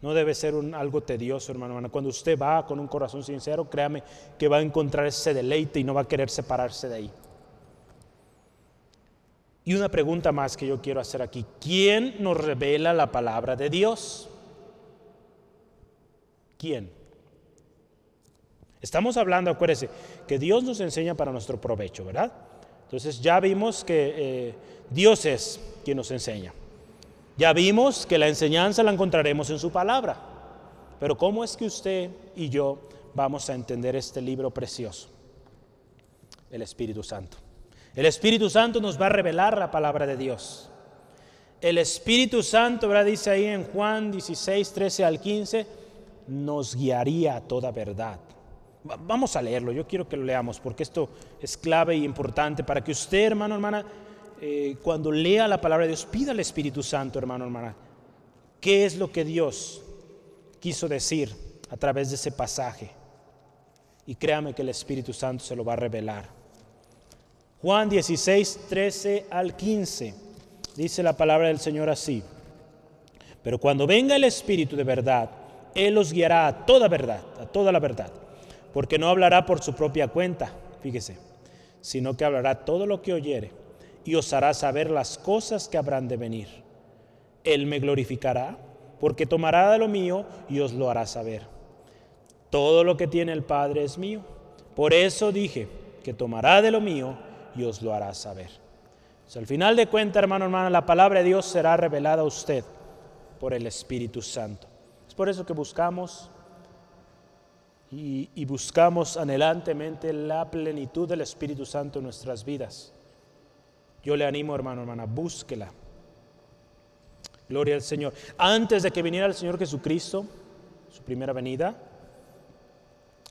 Speaker 1: No debe ser algo tedioso, hermano, hermana. Cuando usted va con un corazón sincero, créame que va a encontrar ese deleite y no va a querer separarse de ahí. Y una pregunta más que yo quiero hacer aquí. ¿Quién nos revela la palabra de Dios? ¿Quién? Estamos hablando, acuérdese, que Dios nos enseña para nuestro provecho, ¿verdad? Entonces ya vimos que eh, Dios es quien nos enseña. Ya vimos que la enseñanza la encontraremos en su palabra. Pero ¿cómo es que usted y yo vamos a entender este libro precioso? El Espíritu Santo. El Espíritu Santo nos va a revelar la palabra de Dios. El Espíritu Santo, ¿verdad? Dice ahí en Juan 16, 13 al 15, nos guiaría a toda verdad. Vamos a leerlo, yo quiero que lo leamos porque esto es clave y importante para que usted, hermano, hermana, eh, cuando lea la palabra de Dios, pida al Espíritu Santo, hermano, hermana, qué es lo que Dios quiso decir a través de ese pasaje. Y créame que el Espíritu Santo se lo va a revelar. Juan 16, 13 al 15, dice la palabra del Señor así. Pero cuando venga el Espíritu de verdad, Él os guiará a toda verdad, a toda la verdad porque no hablará por su propia cuenta, fíjese, sino que hablará todo lo que oyere y os hará saber las cosas que habrán de venir. Él me glorificará, porque tomará de lo mío y os lo hará saber. Todo lo que tiene el Padre es mío. Por eso dije que tomará de lo mío y os lo hará saber. al final de cuentas, hermano, hermana, la palabra de Dios será revelada a usted por el Espíritu Santo. Es por eso que buscamos y, buscamos anhelantemente la plenitud del Espíritu Santo en nuestras vidas. Yo le animo, hermano, hermana, búsquela. Gloria al Señor. Antes de que viniera el Señor Jesucristo, su primera venida,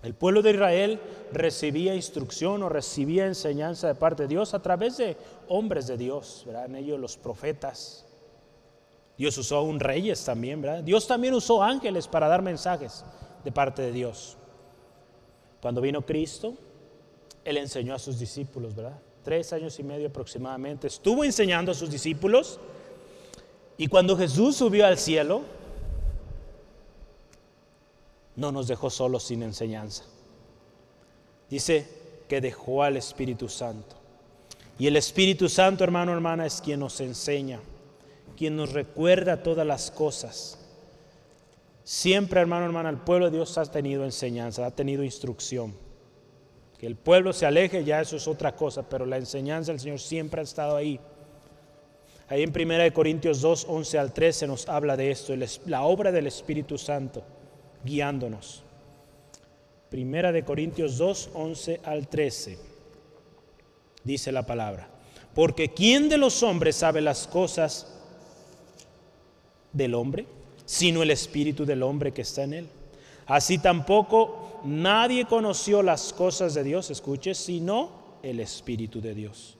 Speaker 1: el pueblo de Israel recibía instrucción o recibía enseñanza de parte de Dios a través de hombres de Dios, ¿verdad? En ellos los profetas. Dios usó aún reyes también. Dios también usó ángeles para dar mensajes de parte de Dios. Cuando vino Cristo, Él enseñó a sus discípulos, ¿verdad? Tres años y medio aproximadamente. Estuvo enseñando a sus discípulos. Y cuando Jesús subió al cielo, no nos dejó solos sin enseñanza. Dice que dejó al Espíritu Santo. Y el Espíritu Santo, hermano, hermana, es quien nos enseña, quien nos recuerda todas las cosas. Siempre, hermano, hermana, el pueblo de Dios ha tenido enseñanza, ha tenido instrucción. Que el pueblo se aleje, ya eso es otra cosa, pero la enseñanza del Señor siempre ha estado ahí. Ahí en 1 Corintios 2, 11 al 13 nos habla de esto, la obra del Espíritu Santo guiándonos. Primera de Corintios 2, 11 al 13. Dice la palabra. Porque ¿quién de los hombres sabe las cosas del hombre? Sino el espíritu del hombre que está en él. Así tampoco nadie conoció las cosas de Dios, escuche, sino el espíritu de Dios.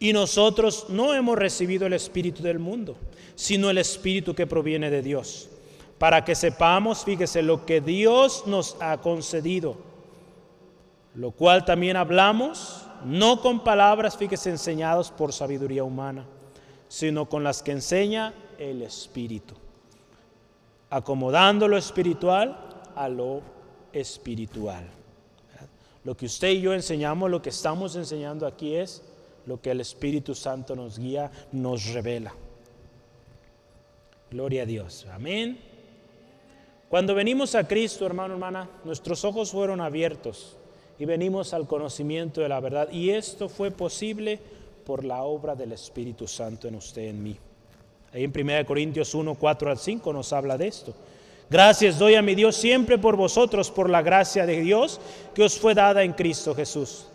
Speaker 1: Y nosotros no hemos recibido el espíritu del mundo, sino el espíritu que proviene de Dios, para que sepamos, fíjese, lo que Dios nos ha concedido, lo cual también hablamos, no con palabras, fíjese, enseñados por sabiduría humana, sino con las que enseña el espíritu acomodando lo espiritual a lo espiritual. Lo que usted y yo enseñamos, lo que estamos enseñando aquí es lo que el Espíritu Santo nos guía, nos revela. Gloria a Dios. Amén. Cuando venimos a Cristo, hermano, hermana, nuestros ojos fueron abiertos y venimos al conocimiento de la verdad. Y esto fue posible por la obra del Espíritu Santo en usted, en mí. Ahí en 1 Corintios 1, 4 al 5 nos habla de esto. Gracias doy a mi Dios siempre por vosotros, por la gracia de Dios que os fue dada en Cristo Jesús.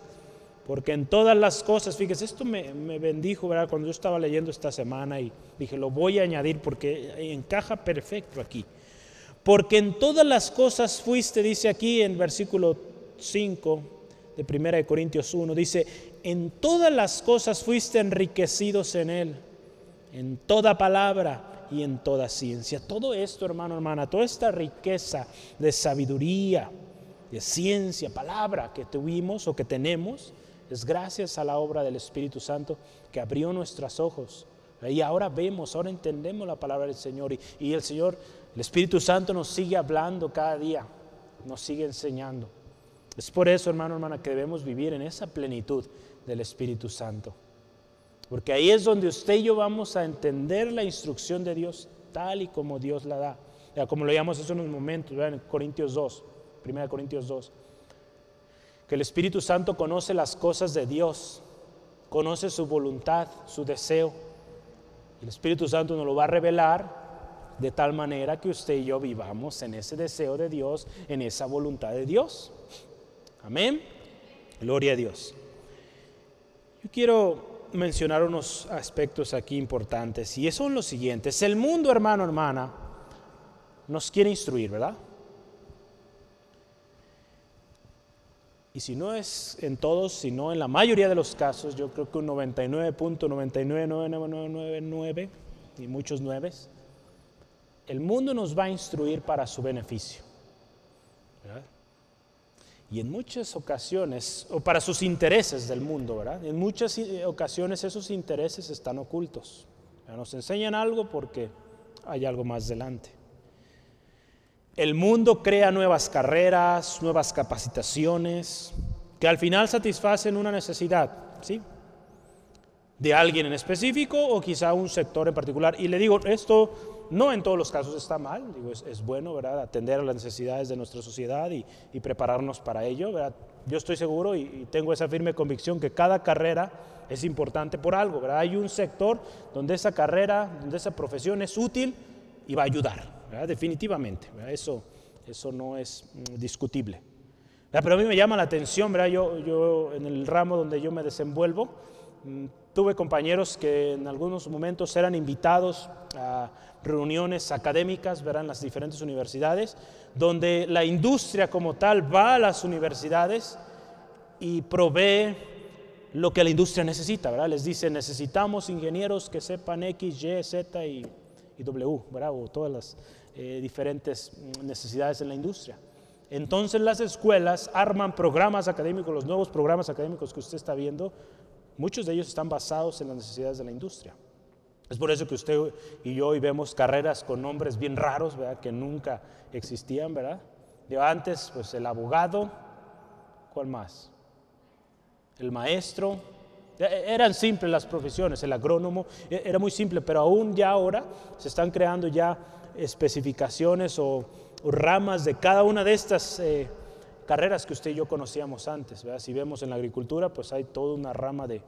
Speaker 1: Porque en todas las cosas, fíjese, esto me, bendijo, ¿verdad? Cuando yo estaba leyendo esta semana y dije, lo voy a añadir porque encaja perfecto aquí. Porque en todas las cosas fuiste, dice aquí en versículo 5 de 1 Corintios 1, dice, en todas las cosas fuiste enriquecidos en Él, en toda palabra y en toda ciencia. Todo esto, hermano, hermana, toda esta riqueza de sabiduría, de ciencia, palabra que tuvimos o que tenemos, es gracias a la obra del Espíritu Santo que abrió nuestros ojos. Y ahora vemos, ahora entendemos la palabra del Señor. Y, el Señor, el Espíritu Santo nos sigue hablando cada día, nos sigue enseñando. Es por eso, hermano, hermana, que debemos vivir en esa plenitud del Espíritu Santo. Porque ahí es donde usted y yo vamos a entender la instrucción de Dios tal y como Dios la da. Ya, como lo llamamos hace unos momentos, en Corintios 2, 1 Corintios 2 que el Espíritu Santo conoce las cosas de Dios, conoce su voluntad, su deseo. El Espíritu Santo nos lo va a revelar de tal manera que usted y yo vivamos en ese deseo de Dios, en esa voluntad de Dios. Amén. Gloria a Dios. Yo quiero mencionar unos aspectos aquí importantes y son los siguientes. El mundo, hermano, hermana, nos quiere instruir, ¿verdad? Y si no es en todos, sino en la mayoría de los casos, yo creo que un 99.999999 y muchos nueves, el mundo nos va a instruir para su beneficio. Y en muchas ocasiones, o para sus intereses del mundo, ¿verdad? En muchas ocasiones esos intereses están ocultos. Nos enseñan algo porque hay algo más delante. El mundo crea nuevas carreras, nuevas capacitaciones, que al final satisfacen una necesidad, ¿sí? De alguien en específico o quizá un sector en particular. Y le digo, esto no en todos los casos está mal, digo, es, bueno, ¿verdad? Atender a las necesidades de nuestra sociedad y, prepararnos para ello, ¿verdad? Yo estoy seguro y, y, tengo esa firme convicción que cada carrera es importante por algo, ¿verdad? Hay un sector donde esa carrera, donde esa profesión es útil y va a ayudar, definitivamente. Eso, eso no es mm, discutible. Pero a mí me llama la atención, ¿verdad? Yo, yo en el ramo donde yo me desenvuelvo, mm, tuve compañeros que en algunos momentos eran invitados a reuniones académicas, ¿verdad? en las diferentes universidades, donde la industria como tal va a las universidades y provee lo que la industria necesita, ¿verdad? Les dice, necesitamos ingenieros que sepan X, Y, Z y, y W, ¿verdad? O todas las eh, diferentes necesidades en la industria. Entonces las escuelas arman programas académicos, los nuevos programas académicos que usted está viendo, muchos de ellos están basados en las necesidades de la industria. Es por eso que usted y yo hoy vemos carreras con nombres bien raros, ¿verdad? que nunca existían, ¿verdad? Antes, pues el abogado, ¿cuál más? El maestro. E, e, eran simples las profesiones, el agrónomo, e, era muy simple, pero aún ya ahora se están creando ya especificaciones o, ramas de cada una de estas eh, carreras que usted y yo conocíamos antes. Si vemos en la agricultura, pues hay toda una rama de,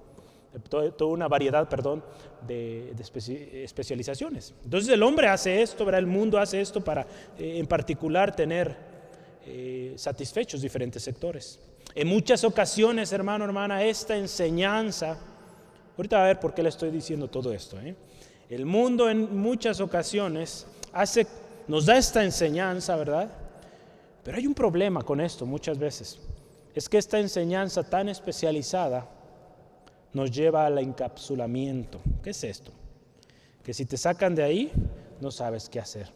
Speaker 1: toda una variedad, perdón, de, especializaciones. Entonces el hombre hace esto, ¿verdad? el mundo hace esto para, eh, en particular, tener eh, satisfechos diferentes sectores. En muchas ocasiones, hermano, hermana, esta enseñanza, ahorita a ver por qué le estoy diciendo todo esto. El mundo en muchas ocasiones hace, nos da esta enseñanza, ¿verdad? Pero hay un problema con esto muchas veces. Es que esta enseñanza tan especializada nos lleva al encapsulamiento. ¿Qué es esto? Que si te sacan de ahí, no sabes qué hacer.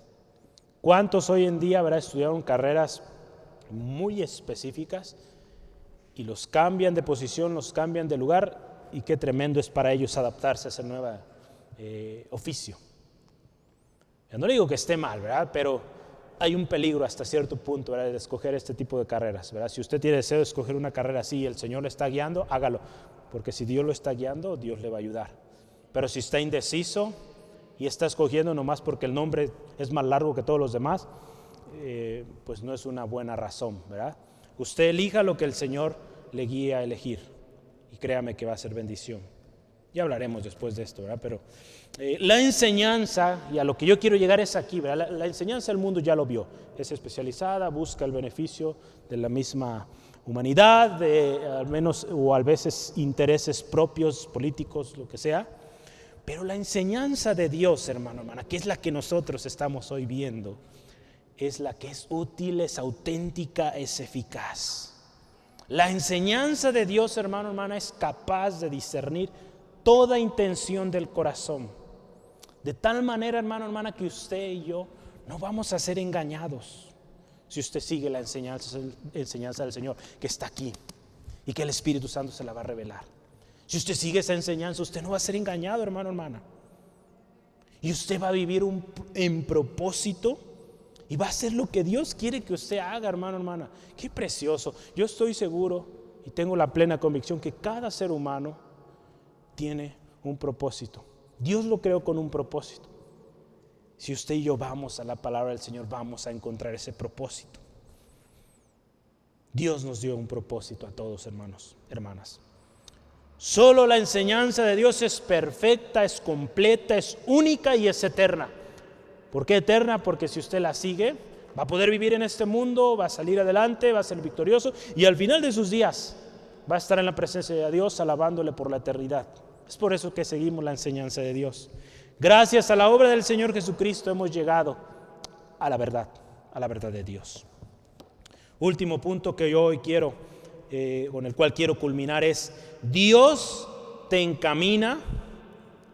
Speaker 1: ¿Cuántos hoy en día ¿verdad? estudiaron carreras muy específicas y los cambian de posición, los cambian de lugar y qué tremendo es para ellos adaptarse a ese nuevo eh, oficio? Yo no digo que esté mal, ¿verdad? Pero hay un peligro hasta cierto punto ¿verdad? de escoger este tipo de carreras. ¿verdad? Si usted tiene deseo de escoger una carrera así y el Señor le está guiando, hágalo. Porque si Dios lo está guiando, Dios le va a ayudar. Pero si está indeciso y está escogiendo nomás porque el nombre es más largo que todos los demás, eh, pues no es una buena razón, ¿verdad? Usted elija lo que el Señor le guía a elegir y créame que va a ser bendición. Ya hablaremos después de esto, ¿verdad? Pero eh, la enseñanza, y a lo que yo quiero llegar es aquí, ¿verdad? La, enseñanza del mundo ya lo vio. Es especializada, busca el beneficio de la misma humanidad, al menos o a veces intereses propios, políticos, lo que sea. Pero la enseñanza de Dios, hermano, hermana, que es la que nosotros estamos hoy viendo, es la que es útil, es auténtica, es eficaz. La enseñanza de Dios, hermano, hermana, es capaz de discernir toda intención del corazón. De tal manera, hermano, hermana, que usted y yo no vamos a ser engañados si usted sigue la enseñanza, enseñanza del Señor que está aquí y que el Espíritu Santo se la va a revelar. Si usted sigue esa enseñanza, usted no va a ser engañado, hermano, hermana. Y usted va a vivir en propósito y va a hacer lo que Dios quiere que usted haga, hermano, hermana. Qué precioso. Yo estoy seguro y tengo la plena convicción que cada ser humano tiene un propósito. Dios lo creó con un propósito. Si usted y yo vamos a la palabra del Señor, vamos a encontrar ese propósito. Dios nos dio un propósito a todos, hermanos, hermanas. Solo la enseñanza de Dios es perfecta, es completa, es única y es eterna. ¿Por qué eterna? Porque si usted la sigue, va a poder vivir en este mundo, va a salir adelante, va a ser victorioso y al final de sus días va a estar en la presencia de Dios alabándole por la eternidad. Es por eso que seguimos la enseñanza de Dios. Gracias a la obra del Señor Jesucristo hemos llegado a la verdad, a la verdad de Dios. Último punto que yo hoy quiero, eh, con el cual quiero culminar es, Dios te encamina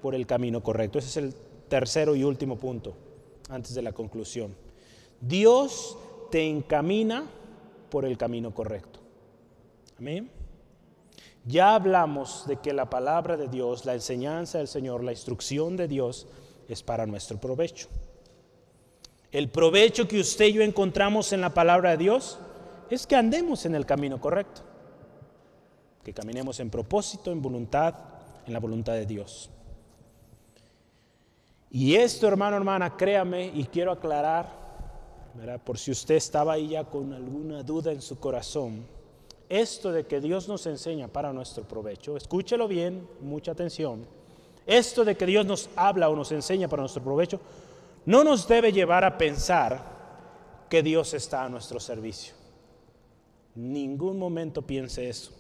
Speaker 1: por el camino correcto. Ese es el tercero y último punto, antes de la conclusión. Dios te encamina por el camino correcto. Amén. Ya hablamos de que la palabra de Dios, la enseñanza del Señor, la instrucción de Dios es para nuestro provecho. El provecho que usted y yo encontramos en la palabra de Dios es que andemos en el camino correcto, que caminemos en propósito, en voluntad, en la voluntad de Dios. Y esto, hermano, hermana, créame y quiero aclarar, por si usted estaba ahí ya con alguna duda en su corazón, esto de que Dios nos enseña para nuestro provecho, escúchelo bien, mucha atención, esto de que Dios nos habla o nos enseña para nuestro provecho, no nos debe llevar a pensar que Dios está a nuestro servicio. Ningún momento piense eso.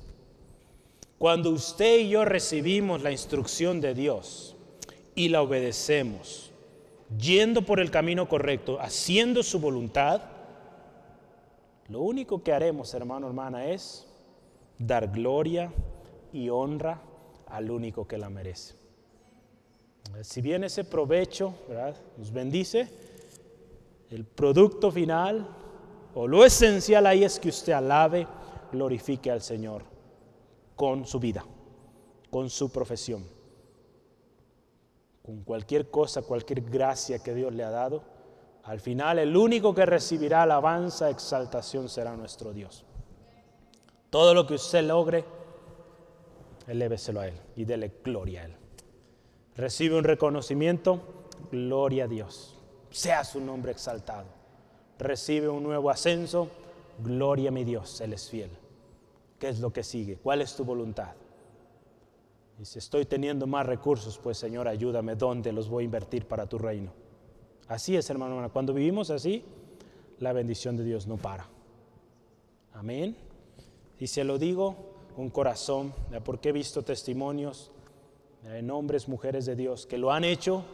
Speaker 1: Cuando usted y yo recibimos la instrucción de Dios y la obedecemos, yendo por el camino correcto, haciendo su voluntad, lo único que haremos, hermano, hermana, es dar gloria y honra al único que la merece. Si bien ese provecho nos bendice, el producto final o lo esencial ahí es que usted alabe, glorifique al Señor con su vida, con su profesión, con cualquier cosa, cualquier gracia que Dios le ha dado al final el único que recibirá alabanza, exaltación será nuestro Dios. Todo lo que usted logre, eléveselo a Él y dele gloria a Él. Recibe un reconocimiento, gloria a Dios. Sea su nombre exaltado. Recibe un nuevo ascenso, gloria a mi Dios, Él es fiel. ¿Qué es lo que sigue? ¿Cuál es tu voluntad? Y si estoy teniendo más recursos, pues Señor, ayúdame, ¿dónde los voy a invertir para tu reino? Así es, hermano, Cuando vivimos así, la bendición de Dios no para. Amén. Y se lo digo con corazón, porque he visto testimonios de hombres, mujeres de Dios que lo han hecho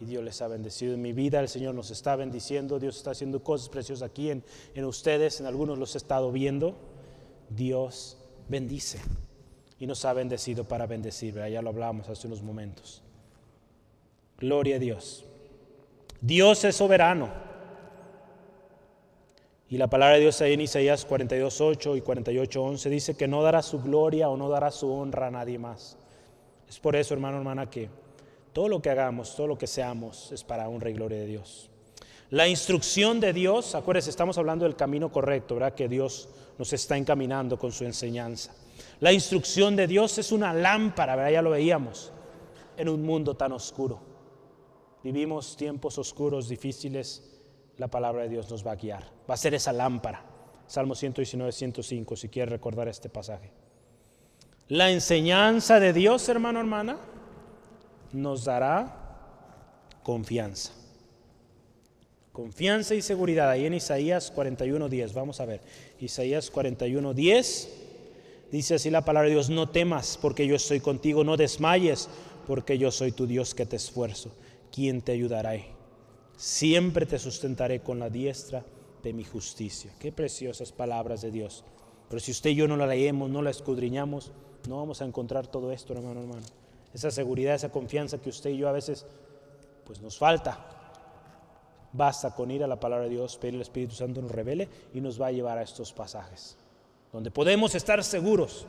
Speaker 1: y Dios les ha bendecido. En mi vida el Señor nos está bendiciendo, Dios está haciendo cosas preciosas aquí en, en ustedes, en algunos los he estado viendo. Dios bendice y nos ha bendecido para bendecir, ya lo hablamos hace unos momentos. Gloria a Dios. Dios es soberano. Y la palabra de Dios ahí en Isaías 42.8 y 48.11 dice que no dará su gloria o no dará su honra a nadie más. Es por eso, hermano, hermana, que todo lo que hagamos, todo lo que seamos, es para honra y gloria de Dios. La instrucción de Dios, acuérdense, estamos hablando del camino correcto, ¿verdad? Que Dios nos está encaminando con su enseñanza. La instrucción de Dios es una lámpara, ¿verdad? Ya lo veíamos, en un mundo tan oscuro. Vivimos tiempos oscuros, difíciles, la palabra de Dios nos va a guiar. Va a ser esa lámpara. Salmo 119, 105, si quieres recordar este pasaje. La enseñanza de Dios, hermano, hermana, nos dará confianza. Confianza y seguridad. Ahí en Isaías 41.10, vamos a ver. Isaías 41.10 dice así la palabra de Dios, no temas porque yo estoy contigo, no desmayes porque yo soy tu Dios que te esfuerzo. ¿Quién te ayudará? Siempre te sustentaré con la diestra de mi justicia. Qué preciosas palabras de Dios. Pero si usted y yo no la leemos, no la escudriñamos, no vamos a encontrar todo esto, hermano, hermano. Esa seguridad, esa confianza que usted y yo a veces pues nos falta. Basta con ir a la palabra de Dios, pedir el Espíritu Santo nos revele y nos va a llevar a estos pasajes, donde podemos estar seguros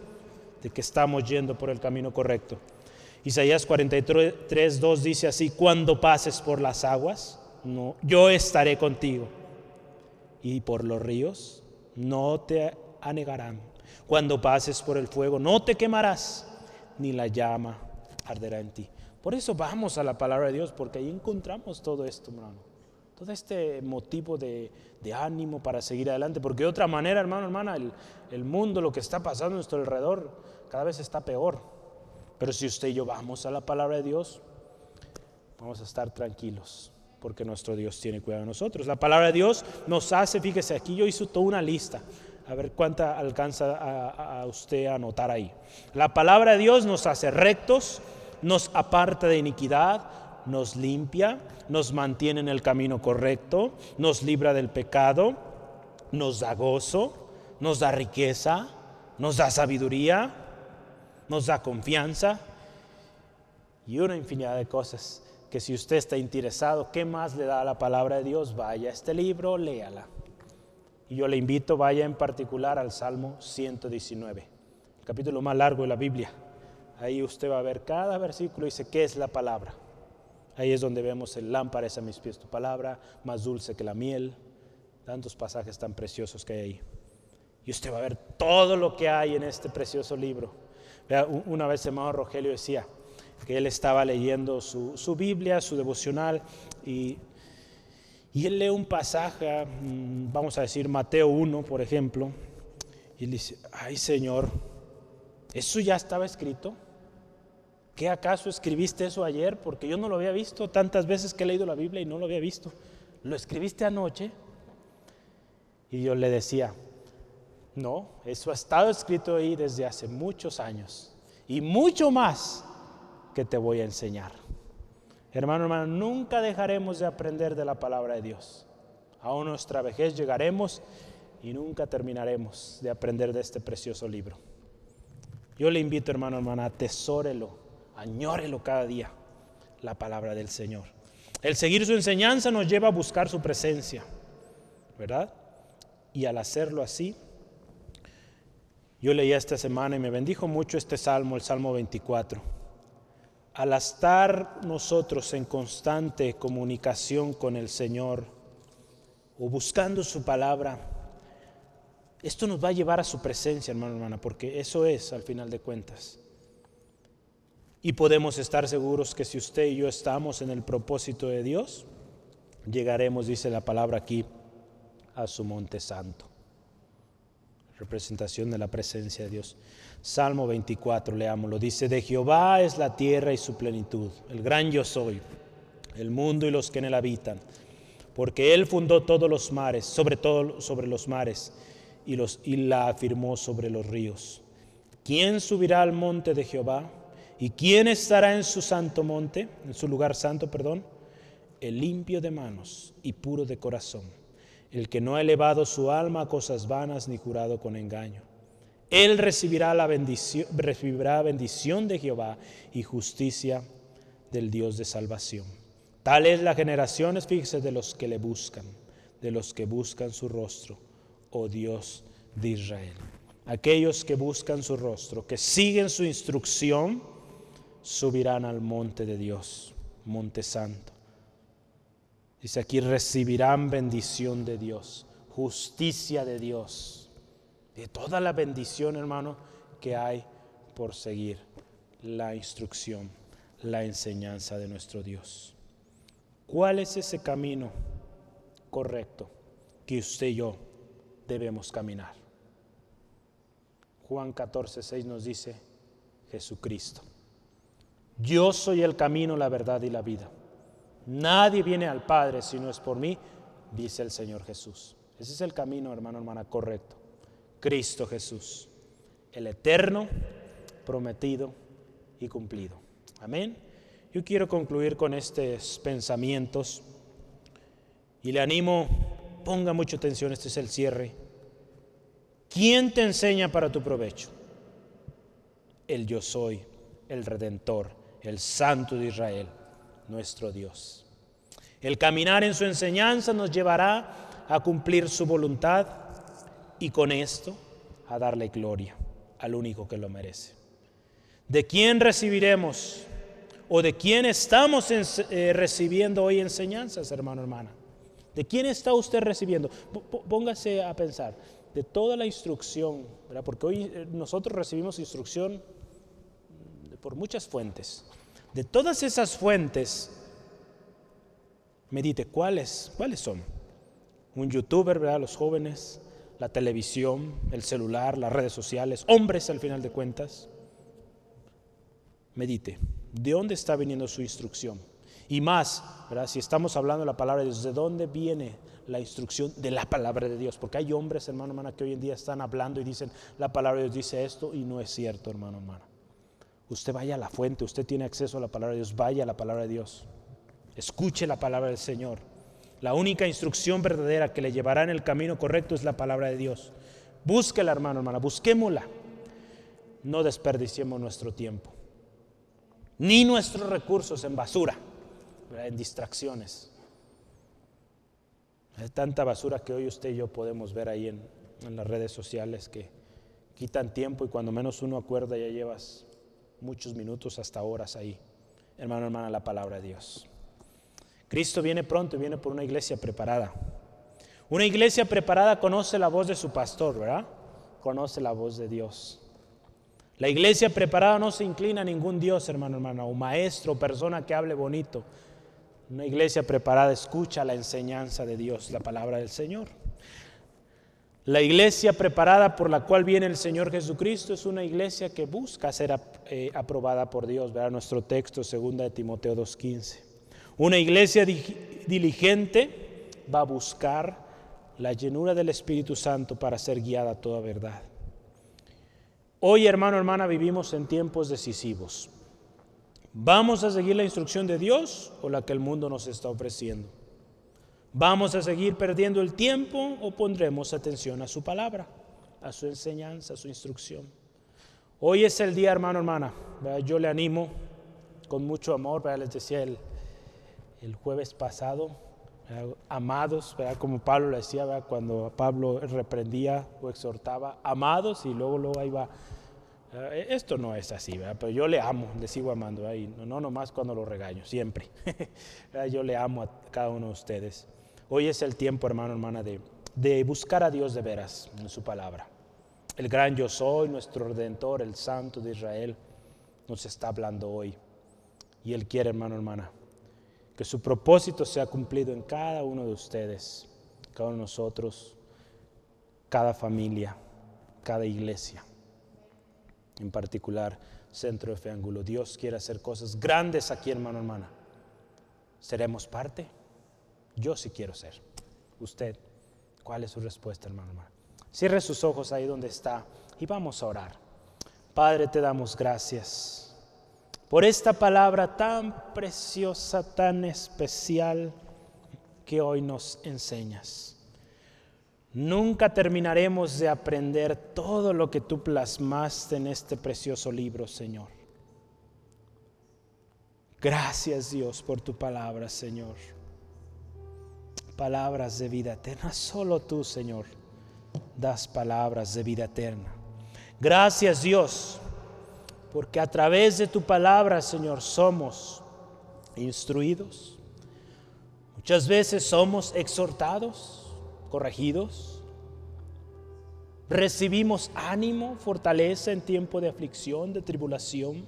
Speaker 1: de que estamos yendo por el camino correcto. Isaías 43, 2 dice así, cuando pases por las aguas, no, yo estaré contigo. Y por los ríos, no te anegarán. Cuando pases por el fuego, no te quemarás, ni la llama arderá en ti. Por eso vamos a la palabra de Dios, porque ahí encontramos todo esto, hermano. Todo este motivo de, ánimo para seguir adelante. Porque de otra manera, hermano, hermana, el, el mundo, lo que está pasando a nuestro alrededor, cada vez está peor. Pero si usted y yo vamos a la palabra de Dios, vamos a estar tranquilos porque nuestro Dios tiene cuidado de nosotros. La palabra de Dios nos hace, fíjese, aquí yo hice toda una lista. A ver cuánta alcanza a, usted a anotar ahí. La palabra de Dios nos hace rectos, nos aparta de iniquidad, nos limpia, nos mantiene en el camino correcto, nos libra del pecado, nos da gozo, nos da riqueza, nos da sabiduría, nos da confianza y una infinidad de cosas que si usted está interesado, ¿qué más le da la palabra de Dios? Vaya a este libro, léala. Y yo le invito, vaya en particular al Salmo 119, el capítulo más largo de la Biblia. Ahí usted va a ver cada versículo y dice, ¿qué es la palabra? Ahí es donde vemos el lámpara es a mis pies tu palabra, más dulce que la miel. Tantos pasajes tan preciosos que hay ahí. Y usted va a ver todo lo que hay en este precioso libro. Una vez hermano Rogelio decía que él estaba leyendo su, su Biblia, su devocional, y y él lee un pasaje, mm, vamos a decir Mateo 1, por ejemplo, y él dice, ay Señor, ¿eso ya estaba escrito? ¿Qué acaso escribiste eso ayer? Porque yo no lo había visto tantas veces que he leído la Biblia y no lo había visto. ¿Lo escribiste anoche? Y yo le decía, no, eso ha estado escrito ahí desde hace muchos años y mucho más que te voy a enseñar. Hermano, hermano, nunca dejaremos de aprender de la palabra de Dios. A nuestra vejez llegaremos y nunca terminaremos de aprender de este precioso libro. Yo le invito, hermano, hermana, atesórelo, añórelo cada día, la palabra del Señor. El seguir su enseñanza nos lleva a buscar su presencia, ¿verdad? Y al hacerlo así, yo leía esta semana y me bendijo mucho este salmo, el Salmo 24 al estar nosotros en constante comunicación con el Señor o buscando su palabra, esto nos va a llevar a su presencia, hermano, hermana, porque eso es al final de cuentas. Y podemos estar seguros que si usted y yo estamos en el propósito de Dios, llegaremos, dice la palabra aquí, a su monte santo. Representación de la presencia de Dios. Salmo 24, leámoslo. Dice, de Jehová es la tierra y su plenitud, el gran yo soy, el mundo y los que en él habitan. Porque él fundó todos los mares, sobre todo sobre los mares, y, los, y la afirmó sobre los ríos. ¿Quién subirá al monte de Jehová? ¿Y quién estará en su santo monte, en su lugar santo, perdón? El limpio de manos y puro de corazón, el que no ha elevado su alma a cosas vanas ni jurado con engaño él recibirá la bendición, recibirá bendición de Jehová y justicia del Dios de salvación. Tal es la generación, fíjese, de los que le buscan, de los que buscan su rostro, oh Dios de Israel. Aquellos que buscan su rostro, que siguen su instrucción, subirán al monte de Dios, monte santo. Dice aquí, recibirán bendición de Dios, justicia de Dios de toda la bendición, hermano, que hay por seguir la instrucción, la enseñanza de nuestro Dios. ¿Cuál es ese camino correcto que usted y yo debemos caminar? Juan 14, 6 nos dice, Jesucristo. Yo soy el camino, la verdad y la vida. Nadie viene al Padre si no es por mí, dice el Señor Jesús. Ese es el camino, hermano, hermana, correcto. Cristo Jesús, el eterno, prometido y cumplido. Amén. Yo quiero concluir con estos pensamientos y le animo, ponga mucha atención, este es el cierre. ¿Quién te enseña para tu provecho? El yo soy, el redentor, el santo de Israel, nuestro Dios. El caminar en su enseñanza nos llevará a cumplir su voluntad y con esto a darle gloria al único que lo merece. ¿De quién recibiremos o de quién estamos eh, recibiendo hoy enseñanzas, hermano, hermana? ¿De quién está usted recibiendo? póngase a pensar, de toda la instrucción, ¿verdad? porque hoy eh, nosotros recibimos instrucción por muchas fuentes. De todas esas fuentes, medite cuáles, cuáles son. Un youtuber, ¿verdad? Los jóvenes, la televisión, el celular, las redes sociales, hombres al final de cuentas. Medite, ¿de dónde está viniendo su instrucción? Y más, ¿verdad? si estamos hablando de la palabra de Dios, ¿de dónde viene la instrucción de la palabra de Dios? Porque hay hombres, hermano, hermana, que hoy en día están hablando y dicen, la palabra de Dios dice esto y no es cierto, hermano, hermana. Usted vaya a la fuente, usted tiene acceso a la palabra de Dios, vaya a la palabra de Dios. Escuche la palabra del Señor. La única instrucción verdadera que le llevará en el camino correcto es la palabra de Dios. Búsquela, hermano, hermana, busquémosla. No desperdiciemos nuestro tiempo, ni nuestros recursos en basura, en distracciones. Hay tanta basura que hoy usted y yo podemos ver ahí en, en las redes sociales que quitan tiempo y cuando menos uno acuerda ya llevas muchos minutos hasta horas ahí. Hermano, hermana, la palabra de Dios. Cristo viene pronto y viene por una iglesia preparada. Una iglesia preparada conoce la voz de su pastor, ¿verdad? Conoce la voz de Dios. La iglesia preparada no se inclina a ningún Dios, hermano, hermana, o maestro, o persona que hable bonito. Una iglesia preparada escucha la enseñanza de Dios, la palabra del Señor. La iglesia preparada por la cual viene el Señor Jesucristo es una iglesia que busca ser eh, aprobada por Dios. Verá nuestro texto, 2 de Timoteo 2.15. Una iglesia diligente va a buscar la llenura del Espíritu Santo para ser guiada a toda verdad. Hoy, hermano, hermana, vivimos en tiempos decisivos. ¿Vamos a seguir la instrucción de Dios o la que el mundo nos está ofreciendo? ¿Vamos a seguir perdiendo el tiempo o pondremos atención a su palabra, a su enseñanza, a su instrucción? Hoy es el día, hermano, hermana. Yo le animo con mucho amor, les decía el, el jueves pasado, amados, como Pablo le decía cuando Pablo reprendía o exhortaba, amados, y luego, luego iba, esto no es así, pero yo le amo, le sigo amando, no, no nomás cuando lo regaño, siempre. [laughs] yo le amo a cada uno de ustedes. Hoy es el tiempo, hermano, hermana, de, buscar a Dios de veras en su palabra. El gran yo soy, nuestro redentor, el santo de Israel, nos está hablando hoy. Y Él quiere, hermano, hermana, que su propósito sea cumplido en cada uno de ustedes, cada uno de nosotros, cada familia, cada iglesia. En particular, Centro de Fe Ángulo. Dios quiere hacer cosas grandes aquí, hermano, hermana. ¿Seremos parte? Yo sí quiero ser. Usted, ¿cuál es su respuesta, hermano? hermano? Cierre sus ojos ahí donde está y vamos a orar. Padre, te damos gracias por esta palabra tan preciosa, tan especial que hoy nos enseñas. Nunca terminaremos de aprender todo lo que tú plasmaste en este precioso libro, Señor. Gracias Dios por tu palabra, Señor palabras de vida eterna. Solo tú, Señor, das palabras de vida eterna. Gracias Dios, porque a través de tu palabra, Señor, somos instruidos. Muchas veces somos exhortados, corregidos. Recibimos ánimo, fortaleza en tiempo de aflicción, de tribulación.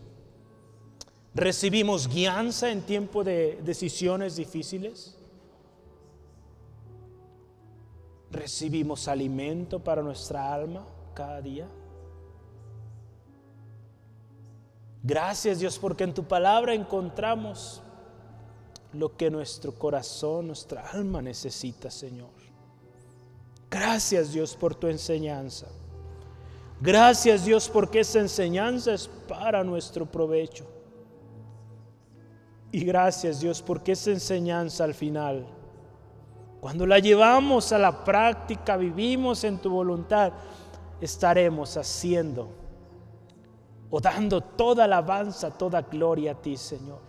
Speaker 1: Recibimos guianza en tiempo de decisiones difíciles. Recibimos alimento para nuestra alma cada día. Gracias Dios porque en tu palabra encontramos lo que nuestro corazón, nuestra alma necesita, Señor. Gracias Dios por tu enseñanza. Gracias Dios porque esa enseñanza es para nuestro provecho. Y gracias Dios porque esa enseñanza al final, cuando la llevamos a la práctica, vivimos en tu voluntad, estaremos haciendo o dando toda alabanza, toda gloria a ti, Señor.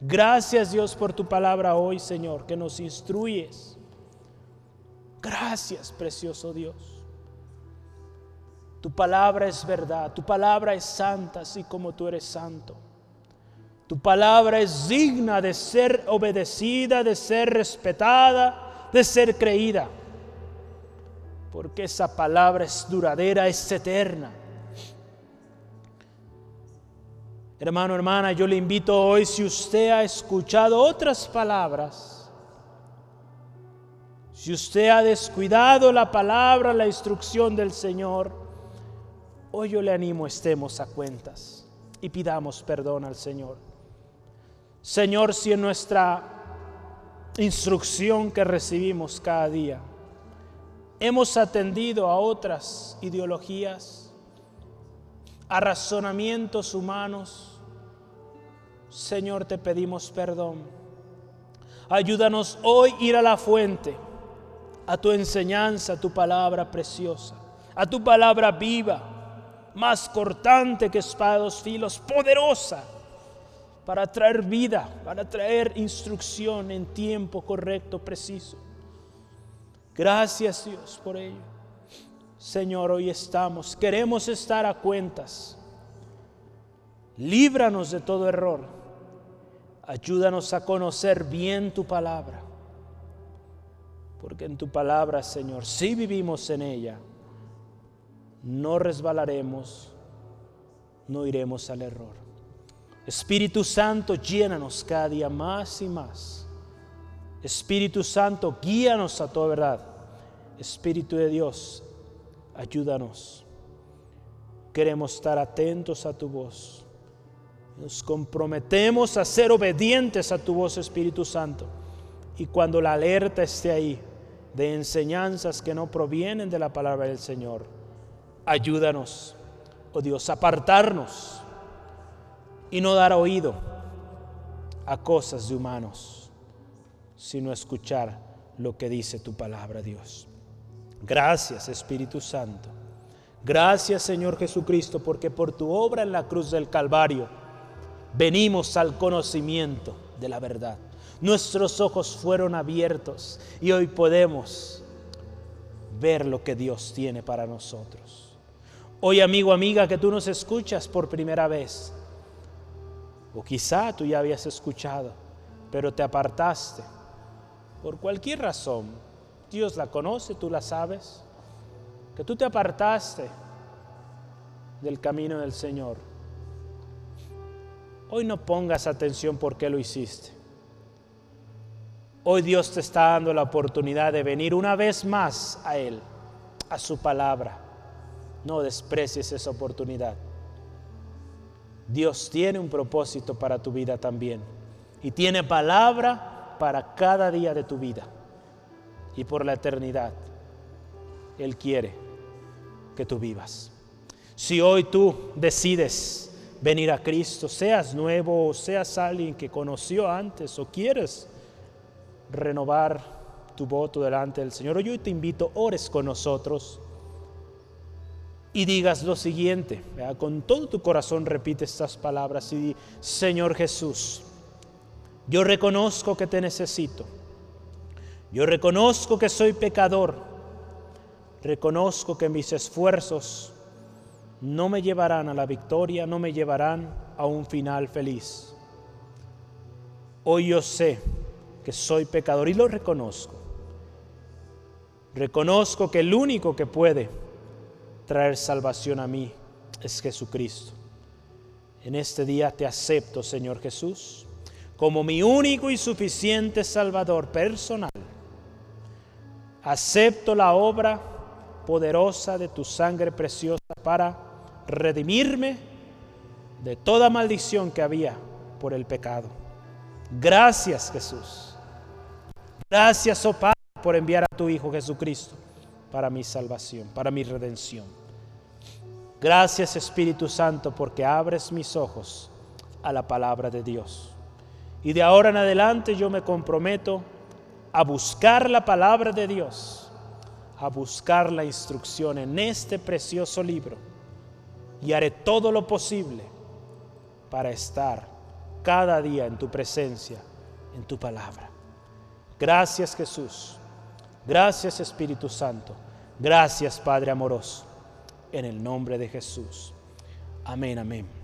Speaker 1: Gracias Dios por tu palabra hoy, Señor, que nos instruyes. Gracias, precioso Dios. Tu palabra es verdad, tu palabra es santa, así como tú eres santo. Tu palabra es digna de ser obedecida, de ser respetada, de ser creída. Porque esa palabra es duradera, es eterna. Hermano, hermana, yo le invito hoy, si usted ha escuchado otras palabras, si usted ha descuidado la palabra, la instrucción del Señor, hoy yo le animo, estemos a cuentas y pidamos perdón al Señor. Señor, si en nuestra instrucción que recibimos cada día hemos atendido a otras ideologías, a razonamientos humanos, Señor, te pedimos perdón. Ayúdanos hoy ir a la fuente, a tu enseñanza, a tu palabra preciosa, a tu palabra viva, más cortante que espados filos, poderosa para traer vida, para traer instrucción en tiempo correcto, preciso. Gracias Dios por ello. Señor, hoy estamos, queremos estar a cuentas. Líbranos de todo error. Ayúdanos a conocer bien tu palabra. Porque en tu palabra, Señor, si vivimos en ella, no resbalaremos, no iremos al error. Espíritu Santo, llénanos cada día más y más. Espíritu Santo, guíanos a toda verdad. Espíritu de Dios, ayúdanos. Queremos estar atentos a tu voz. Nos comprometemos a ser obedientes a tu voz, Espíritu Santo. Y cuando la alerta esté ahí de enseñanzas que no provienen de la palabra del Señor, ayúdanos, oh Dios, apartarnos y no dar oído a cosas de humanos, sino escuchar lo que dice tu palabra, Dios. Gracias Espíritu Santo. Gracias Señor Jesucristo, porque por tu obra en la cruz del Calvario venimos al conocimiento de la verdad. Nuestros ojos fueron abiertos y hoy podemos ver lo que Dios tiene para nosotros. Hoy amigo, amiga, que tú nos escuchas por primera vez, o quizá tú ya habías escuchado, pero te apartaste por cualquier razón, Dios la conoce, tú la sabes, que tú te apartaste del camino del Señor. Hoy no pongas atención por qué lo hiciste. Hoy Dios te está dando la oportunidad de venir una vez más a Él, a su palabra. No desprecies esa oportunidad. Dios tiene un propósito para tu vida también. Y tiene palabra para cada día de tu vida y por la eternidad. Él quiere que tú vivas. Si hoy tú decides venir a Cristo, seas nuevo o seas alguien que conoció antes o quieres renovar tu voto delante del Señor, yo te invito, ores con nosotros y digas lo siguiente, con todo tu corazón repite estas palabras y di, Señor Jesús, yo reconozco que te necesito yo reconozco que soy pecador. Reconozco que mis esfuerzos no me llevarán a la victoria, no me llevarán a un final feliz. Hoy yo sé que soy pecador y lo reconozco. Reconozco que el único que puede traer salvación a mí es Jesucristo. En este día te acepto, Señor Jesús, como mi único y suficiente Salvador personal acepto la obra poderosa de tu sangre preciosa para redimirme de toda maldición que había por el pecado. Gracias Jesús. Gracias, oh Padre, por enviar a tu Hijo Jesucristo para mi salvación, para mi redención. Gracias Espíritu Santo porque abres mis ojos a la palabra de Dios. Y de ahora en adelante yo me comprometo a buscar la palabra de Dios, a buscar la instrucción en este precioso libro y haré todo lo posible para estar cada día en tu presencia, en tu palabra. Gracias Jesús. Gracias Espíritu Santo. Gracias Padre amoroso. En el nombre de Jesús. Amén, amén.